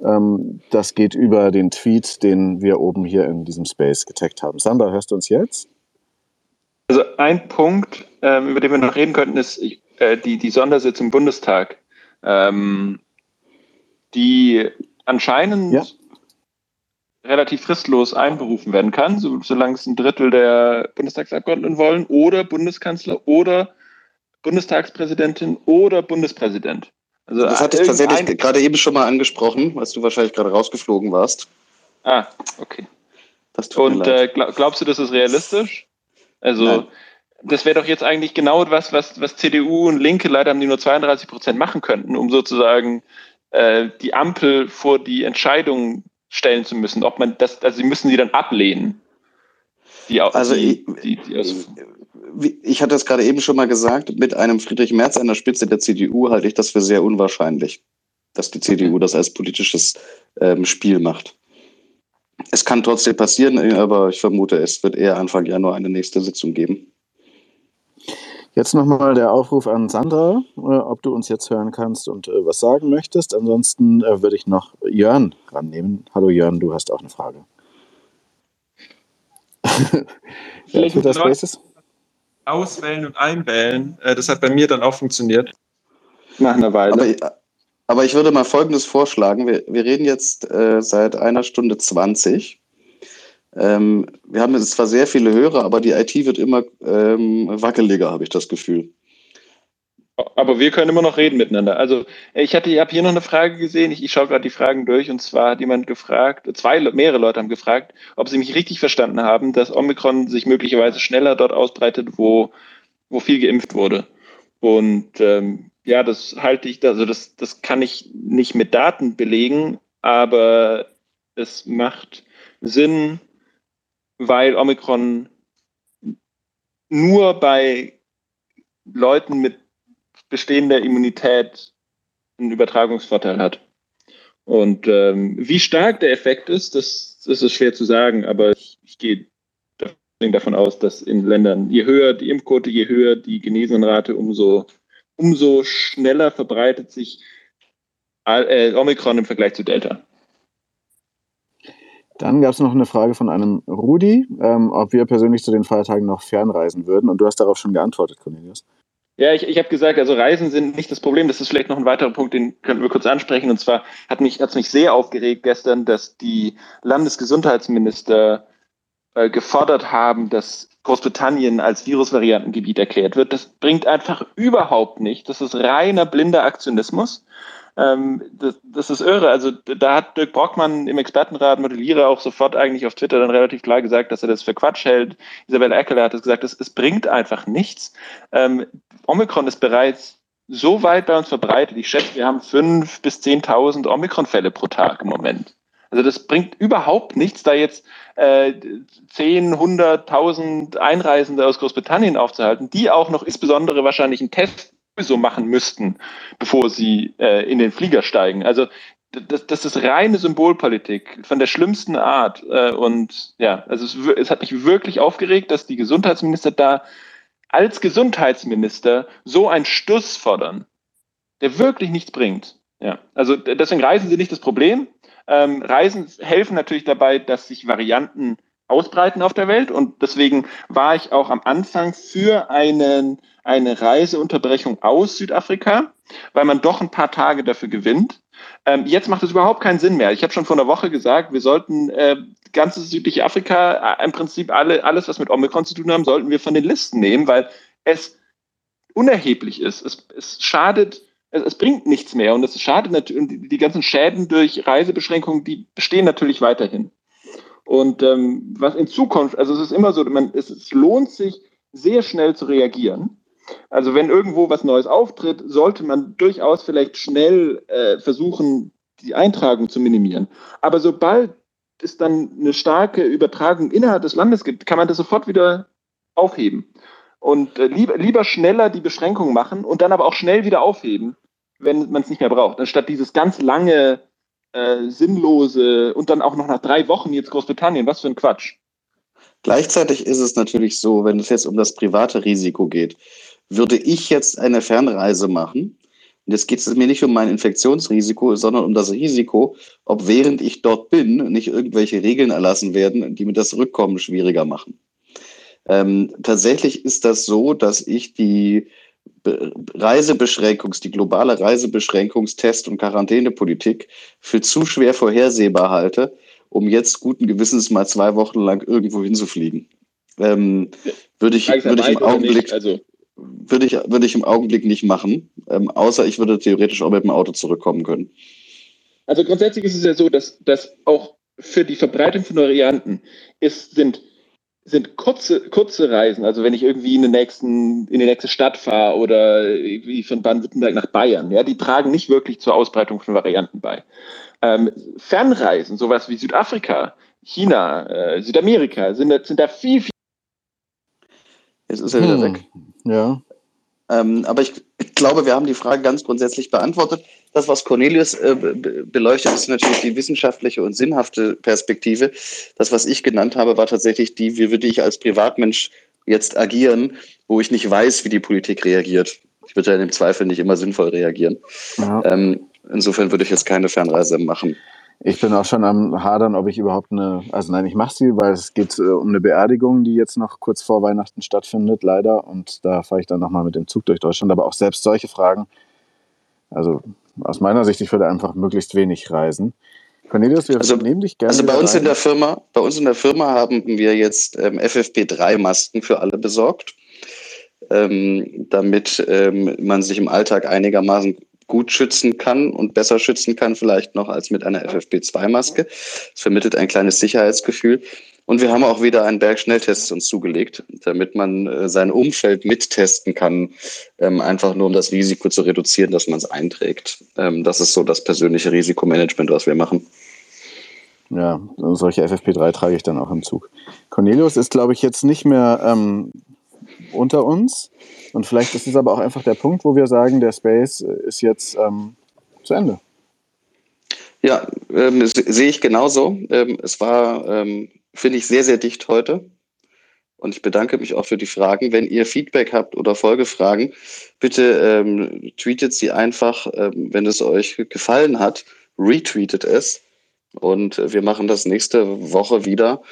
Speaker 1: Ähm, das geht über den Tweet, den wir oben hier in diesem Space getaggt haben. Sandra, hörst du uns jetzt?
Speaker 3: Also ein Punkt, ähm, über den wir noch reden könnten, ist äh, die, die Sondersitzung im Bundestag, ähm, die anscheinend
Speaker 1: Ja.
Speaker 3: relativ fristlos einberufen werden kann, so, solange es ein Drittel der Bundestagsabgeordneten wollen, oder Bundeskanzler oder Bundestagspräsidentin oder Bundespräsident. Also
Speaker 2: Das hatte ich tatsächlich gerade eben schon mal angesprochen, als du wahrscheinlich gerade rausgeflogen warst.
Speaker 3: Ah, okay. Und äh, glaub, glaubst du, das ist realistisch? Also,
Speaker 2: Nein.
Speaker 3: das wäre doch jetzt eigentlich genau was, was, was CDU und Linke, leider haben die nur 32 Prozent machen könnten, um sozusagen äh, die Ampel vor die Entscheidung stellen zu müssen. Ob man das, also sie müssen sie dann ablehnen. Die,
Speaker 2: Also
Speaker 3: die,
Speaker 2: ich-
Speaker 3: die, die aus,
Speaker 2: Ich hatte es gerade eben schon mal gesagt, mit einem Friedrich Merz an der Spitze der CDU halte ich das für sehr unwahrscheinlich, dass die CDU das als politisches ähm, Spiel macht. Es kann trotzdem passieren, aber ich vermute, es wird eher Anfang Januar eine nächste Sitzung geben.
Speaker 1: Jetzt nochmal der Aufruf an Sandra, äh, ob du uns jetzt hören kannst und äh, was sagen möchtest. Ansonsten äh, würde ich noch Jörn rannehmen. Hallo Jörn, du hast auch eine Frage.
Speaker 5: Vielleicht man
Speaker 1: Spaces.
Speaker 5: auswählen und einwählen. Äh, das hat bei mir dann auch funktioniert.
Speaker 3: nach einer Weile.
Speaker 2: Aber, aber ich würde mal Folgendes vorschlagen. Wir, wir reden jetzt äh, seit einer Stunde 20. Ähm, wir haben jetzt zwar sehr viele Hörer, aber die IT wird immer ähm, wackeliger, habe ich das Gefühl.
Speaker 3: Aber wir können immer noch reden miteinander. Also ich hatte, ich habe hier noch eine Frage gesehen. Ich, ich schaue gerade die Fragen durch und zwar hat jemand gefragt, zwei, mehrere Leute haben gefragt, ob sie mich richtig verstanden haben, dass Omikron sich möglicherweise schneller dort ausbreitet, wo, wo viel geimpft wurde. Und ähm, ja, das halte ich, also das, das kann ich nicht mit Daten belegen, aber es macht Sinn, weil Omikron nur bei Leuten mit bestehender Immunität einen Übertragungsvorteil hat. Und ähm, wie stark der Effekt ist, das, das ist schwer zu sagen, aber ich, ich gehe davon aus, dass in Ländern, je höher die Impfquote, je höher die Genesenrate, umso, umso schneller verbreitet sich äh, Omikron im Vergleich zu Delta.
Speaker 1: Dann gab es noch eine Frage von einem Rudi, ähm, ob wir persönlich zu den Feiertagen noch fernreisen würden. Und du hast darauf schon geantwortet, Cornelius.
Speaker 3: Ja, ich, ich habe gesagt, also Reisen sind nicht das Problem. Das ist vielleicht noch ein weiterer Punkt, den könnten wir kurz ansprechen. Und zwar hat mich hat's mich sehr aufgeregt gestern, dass die Landesgesundheitsminister äh, gefordert haben, dass Großbritannien als Virusvariantengebiet erklärt wird. Das bringt einfach überhaupt nicht. Das ist reiner blinder Aktionismus. Ähm, das, das ist irre. Also da hat Dirk Brockmann im Expertenrat Modellierer auch sofort eigentlich auf Twitter dann relativ klar gesagt, dass er das für Quatsch hält. Isabel Eckeler hat es gesagt, es, es bringt einfach nichts. Ähm, Omikron ist bereits so weit bei uns verbreitet. Ich schätze, wir haben fünf bis 10.000 Omikron-Fälle pro Tag im Moment. Also das bringt überhaupt nichts, da jetzt äh, 10, 100, 1000 Einreisende aus Großbritannien aufzuhalten, die auch noch insbesondere wahrscheinlich einen Test so machen müssten, bevor sie äh, in den Flieger steigen. Also das, das ist reine Symbolpolitik von der schlimmsten Art. Äh, und ja, also es, es hat mich wirklich aufgeregt, dass die Gesundheitsminister da als Gesundheitsminister so einen Stuss fordern, der wirklich nichts bringt. Ja, also deswegen Reisen sind nicht das Problem. Ähm, Reisen helfen natürlich dabei, dass sich Varianten ausbreiten auf der Welt und deswegen war ich auch am Anfang für einen, eine Reiseunterbrechung aus Südafrika, weil man doch ein paar Tage dafür gewinnt. Ähm, jetzt macht es überhaupt keinen Sinn mehr. Ich habe schon vor einer Woche gesagt, wir sollten äh, ganzes südliche Afrika, äh, im Prinzip alle, alles, was mit Omikron zu tun haben, sollten wir von den Listen nehmen, weil es unerheblich ist. Es, es schadet, es, bringt nichts mehr und es schadet natürlich, die ganzen Schäden durch Reisebeschränkungen, die bestehen natürlich weiterhin. Und ähm, was in Zukunft, also es ist immer so, man, es, es lohnt sich, sehr schnell zu reagieren. Also wenn irgendwo was Neues auftritt, sollte man durchaus vielleicht schnell äh, versuchen, die Eintragung zu minimieren. Aber sobald es dann eine starke Übertragung innerhalb des Landes gibt, kann man das sofort wieder aufheben. Und äh, lieber, lieber schneller die Beschränkung machen und dann aber auch schnell wieder aufheben, wenn man es nicht mehr braucht, anstatt dieses ganz lange, äh, sinnlose und dann auch noch nach drei Wochen jetzt Großbritannien. Was für ein Quatsch.
Speaker 2: Gleichzeitig ist es natürlich so, wenn es jetzt um das private Risiko geht, würde ich jetzt eine Fernreise machen, und jetzt geht es mir nicht um mein Infektionsrisiko, sondern um das Risiko, ob während ich dort bin, nicht irgendwelche Regeln erlassen werden, die mir das Rückkommen schwieriger machen. Ähm, tatsächlich ist das so, dass ich die Reisebeschränkungs, die globale Reisebeschränkungstest- und Quarantänepolitik für zu schwer vorhersehbar halte, um jetzt guten Gewissens mal zwei Wochen lang irgendwo hinzufliegen. Ähm, würde ich, würde ich im Augenblick, also würde ich, würde ich im Augenblick nicht machen, ähm, außer ich würde theoretisch auch mit dem Auto zurückkommen können.
Speaker 3: Also grundsätzlich ist es ja so, dass, dass auch für die Verbreitung von Varianten ist, sind, sind kurze, kurze Reisen, also wenn ich irgendwie in, den nächsten, in die nächste Stadt fahre oder wie von Baden-Württemberg nach Bayern, ja, die tragen nicht wirklich zur Ausbreitung von Varianten bei. Ähm, Fernreisen, sowas wie Südafrika, China, äh, Südamerika, sind, sind da viel, viel
Speaker 2: Jetzt ist er wieder hm. weg.
Speaker 1: Ja.
Speaker 2: Ähm, aber ich, ich, glaube, wir haben die Frage ganz grundsätzlich beantwortet. Das, was Cornelius äh, beleuchtet, ist natürlich die wissenschaftliche und sinnhafte Perspektive. Das, was ich genannt habe, war tatsächlich die, wie würde ich als Privatmensch jetzt agieren, wo ich nicht weiß, wie die Politik reagiert. Ich würde ja im Zweifel nicht immer sinnvoll reagieren. Ja. Ähm, insofern würde ich jetzt keine Fernreise machen.
Speaker 1: Ich bin auch schon am Hadern, ob ich überhaupt eine, also nein, ich mache sie, weil es geht äh, um eine Beerdigung, die jetzt noch kurz vor Weihnachten stattfindet, leider. Und da fahre ich dann nochmal mit dem Zug durch Deutschland. Aber auch selbst solche Fragen, also aus meiner Sicht, ich würde einfach möglichst wenig reisen.
Speaker 2: Cornelius, wir also, nehmen dich gerne. Also bei uns rein. in der Firma, bei uns in der Firma haben wir jetzt ähm, FFP3-Masken für alle besorgt, ähm, damit ähm, man sich im Alltag einigermaßen gut schützen kann und besser schützen kann vielleicht noch als mit einer FFP2-Maske. Es vermittelt ein kleines Sicherheitsgefühl. Und wir haben auch wieder einen Berg Schnelltests uns zugelegt, damit man äh, sein Umfeld mittesten kann, ähm, einfach nur um das Risiko zu reduzieren, dass man es einträgt. Ähm, das ist so das persönliche Risikomanagement, was wir machen.
Speaker 1: Ja, solche FFP3 trage ich dann auch im Zug. Cornelius ist, glaube ich, jetzt nicht mehr ähm, unter uns. Und vielleicht ist es aber auch einfach der Punkt, wo wir sagen, der Space ist jetzt ähm, zu Ende.
Speaker 2: Ja, ähm, sehe ich genauso. Ähm, es war, ähm, finde ich, sehr, sehr dicht heute. Und ich bedanke mich auch für die Fragen. Wenn ihr Feedback habt oder Folgefragen, bitte ähm, tweetet sie einfach, ähm, wenn es euch gefallen hat, retweetet es. Und äh, wir machen das nächste Woche wieder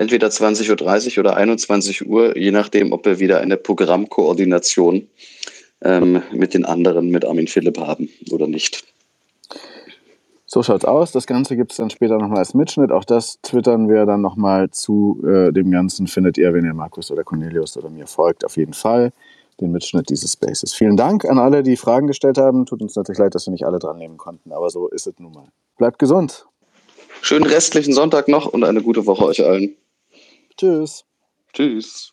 Speaker 2: entweder 20.30 Uhr oder 21 Uhr, je nachdem, ob wir wieder eine Programmkoordination ähm, mit den anderen, mit Armin Philipp haben oder nicht.
Speaker 1: So schaut's aus. Das Ganze gibt es dann später nochmal als Mitschnitt. Auch das twittern wir dann nochmal zu äh, dem Ganzen. Findet ihr, wenn ihr Markus oder Cornelius oder mir folgt, auf jeden Fall den Mitschnitt dieses Spaces. Vielen Dank an alle, die Fragen gestellt haben. Tut uns natürlich leid, dass wir nicht alle dran nehmen konnten, aber so ist es nun mal. Bleibt gesund.
Speaker 2: Schönen restlichen Sonntag noch und eine gute Woche euch allen.
Speaker 1: Tschüss.
Speaker 2: Tschüss.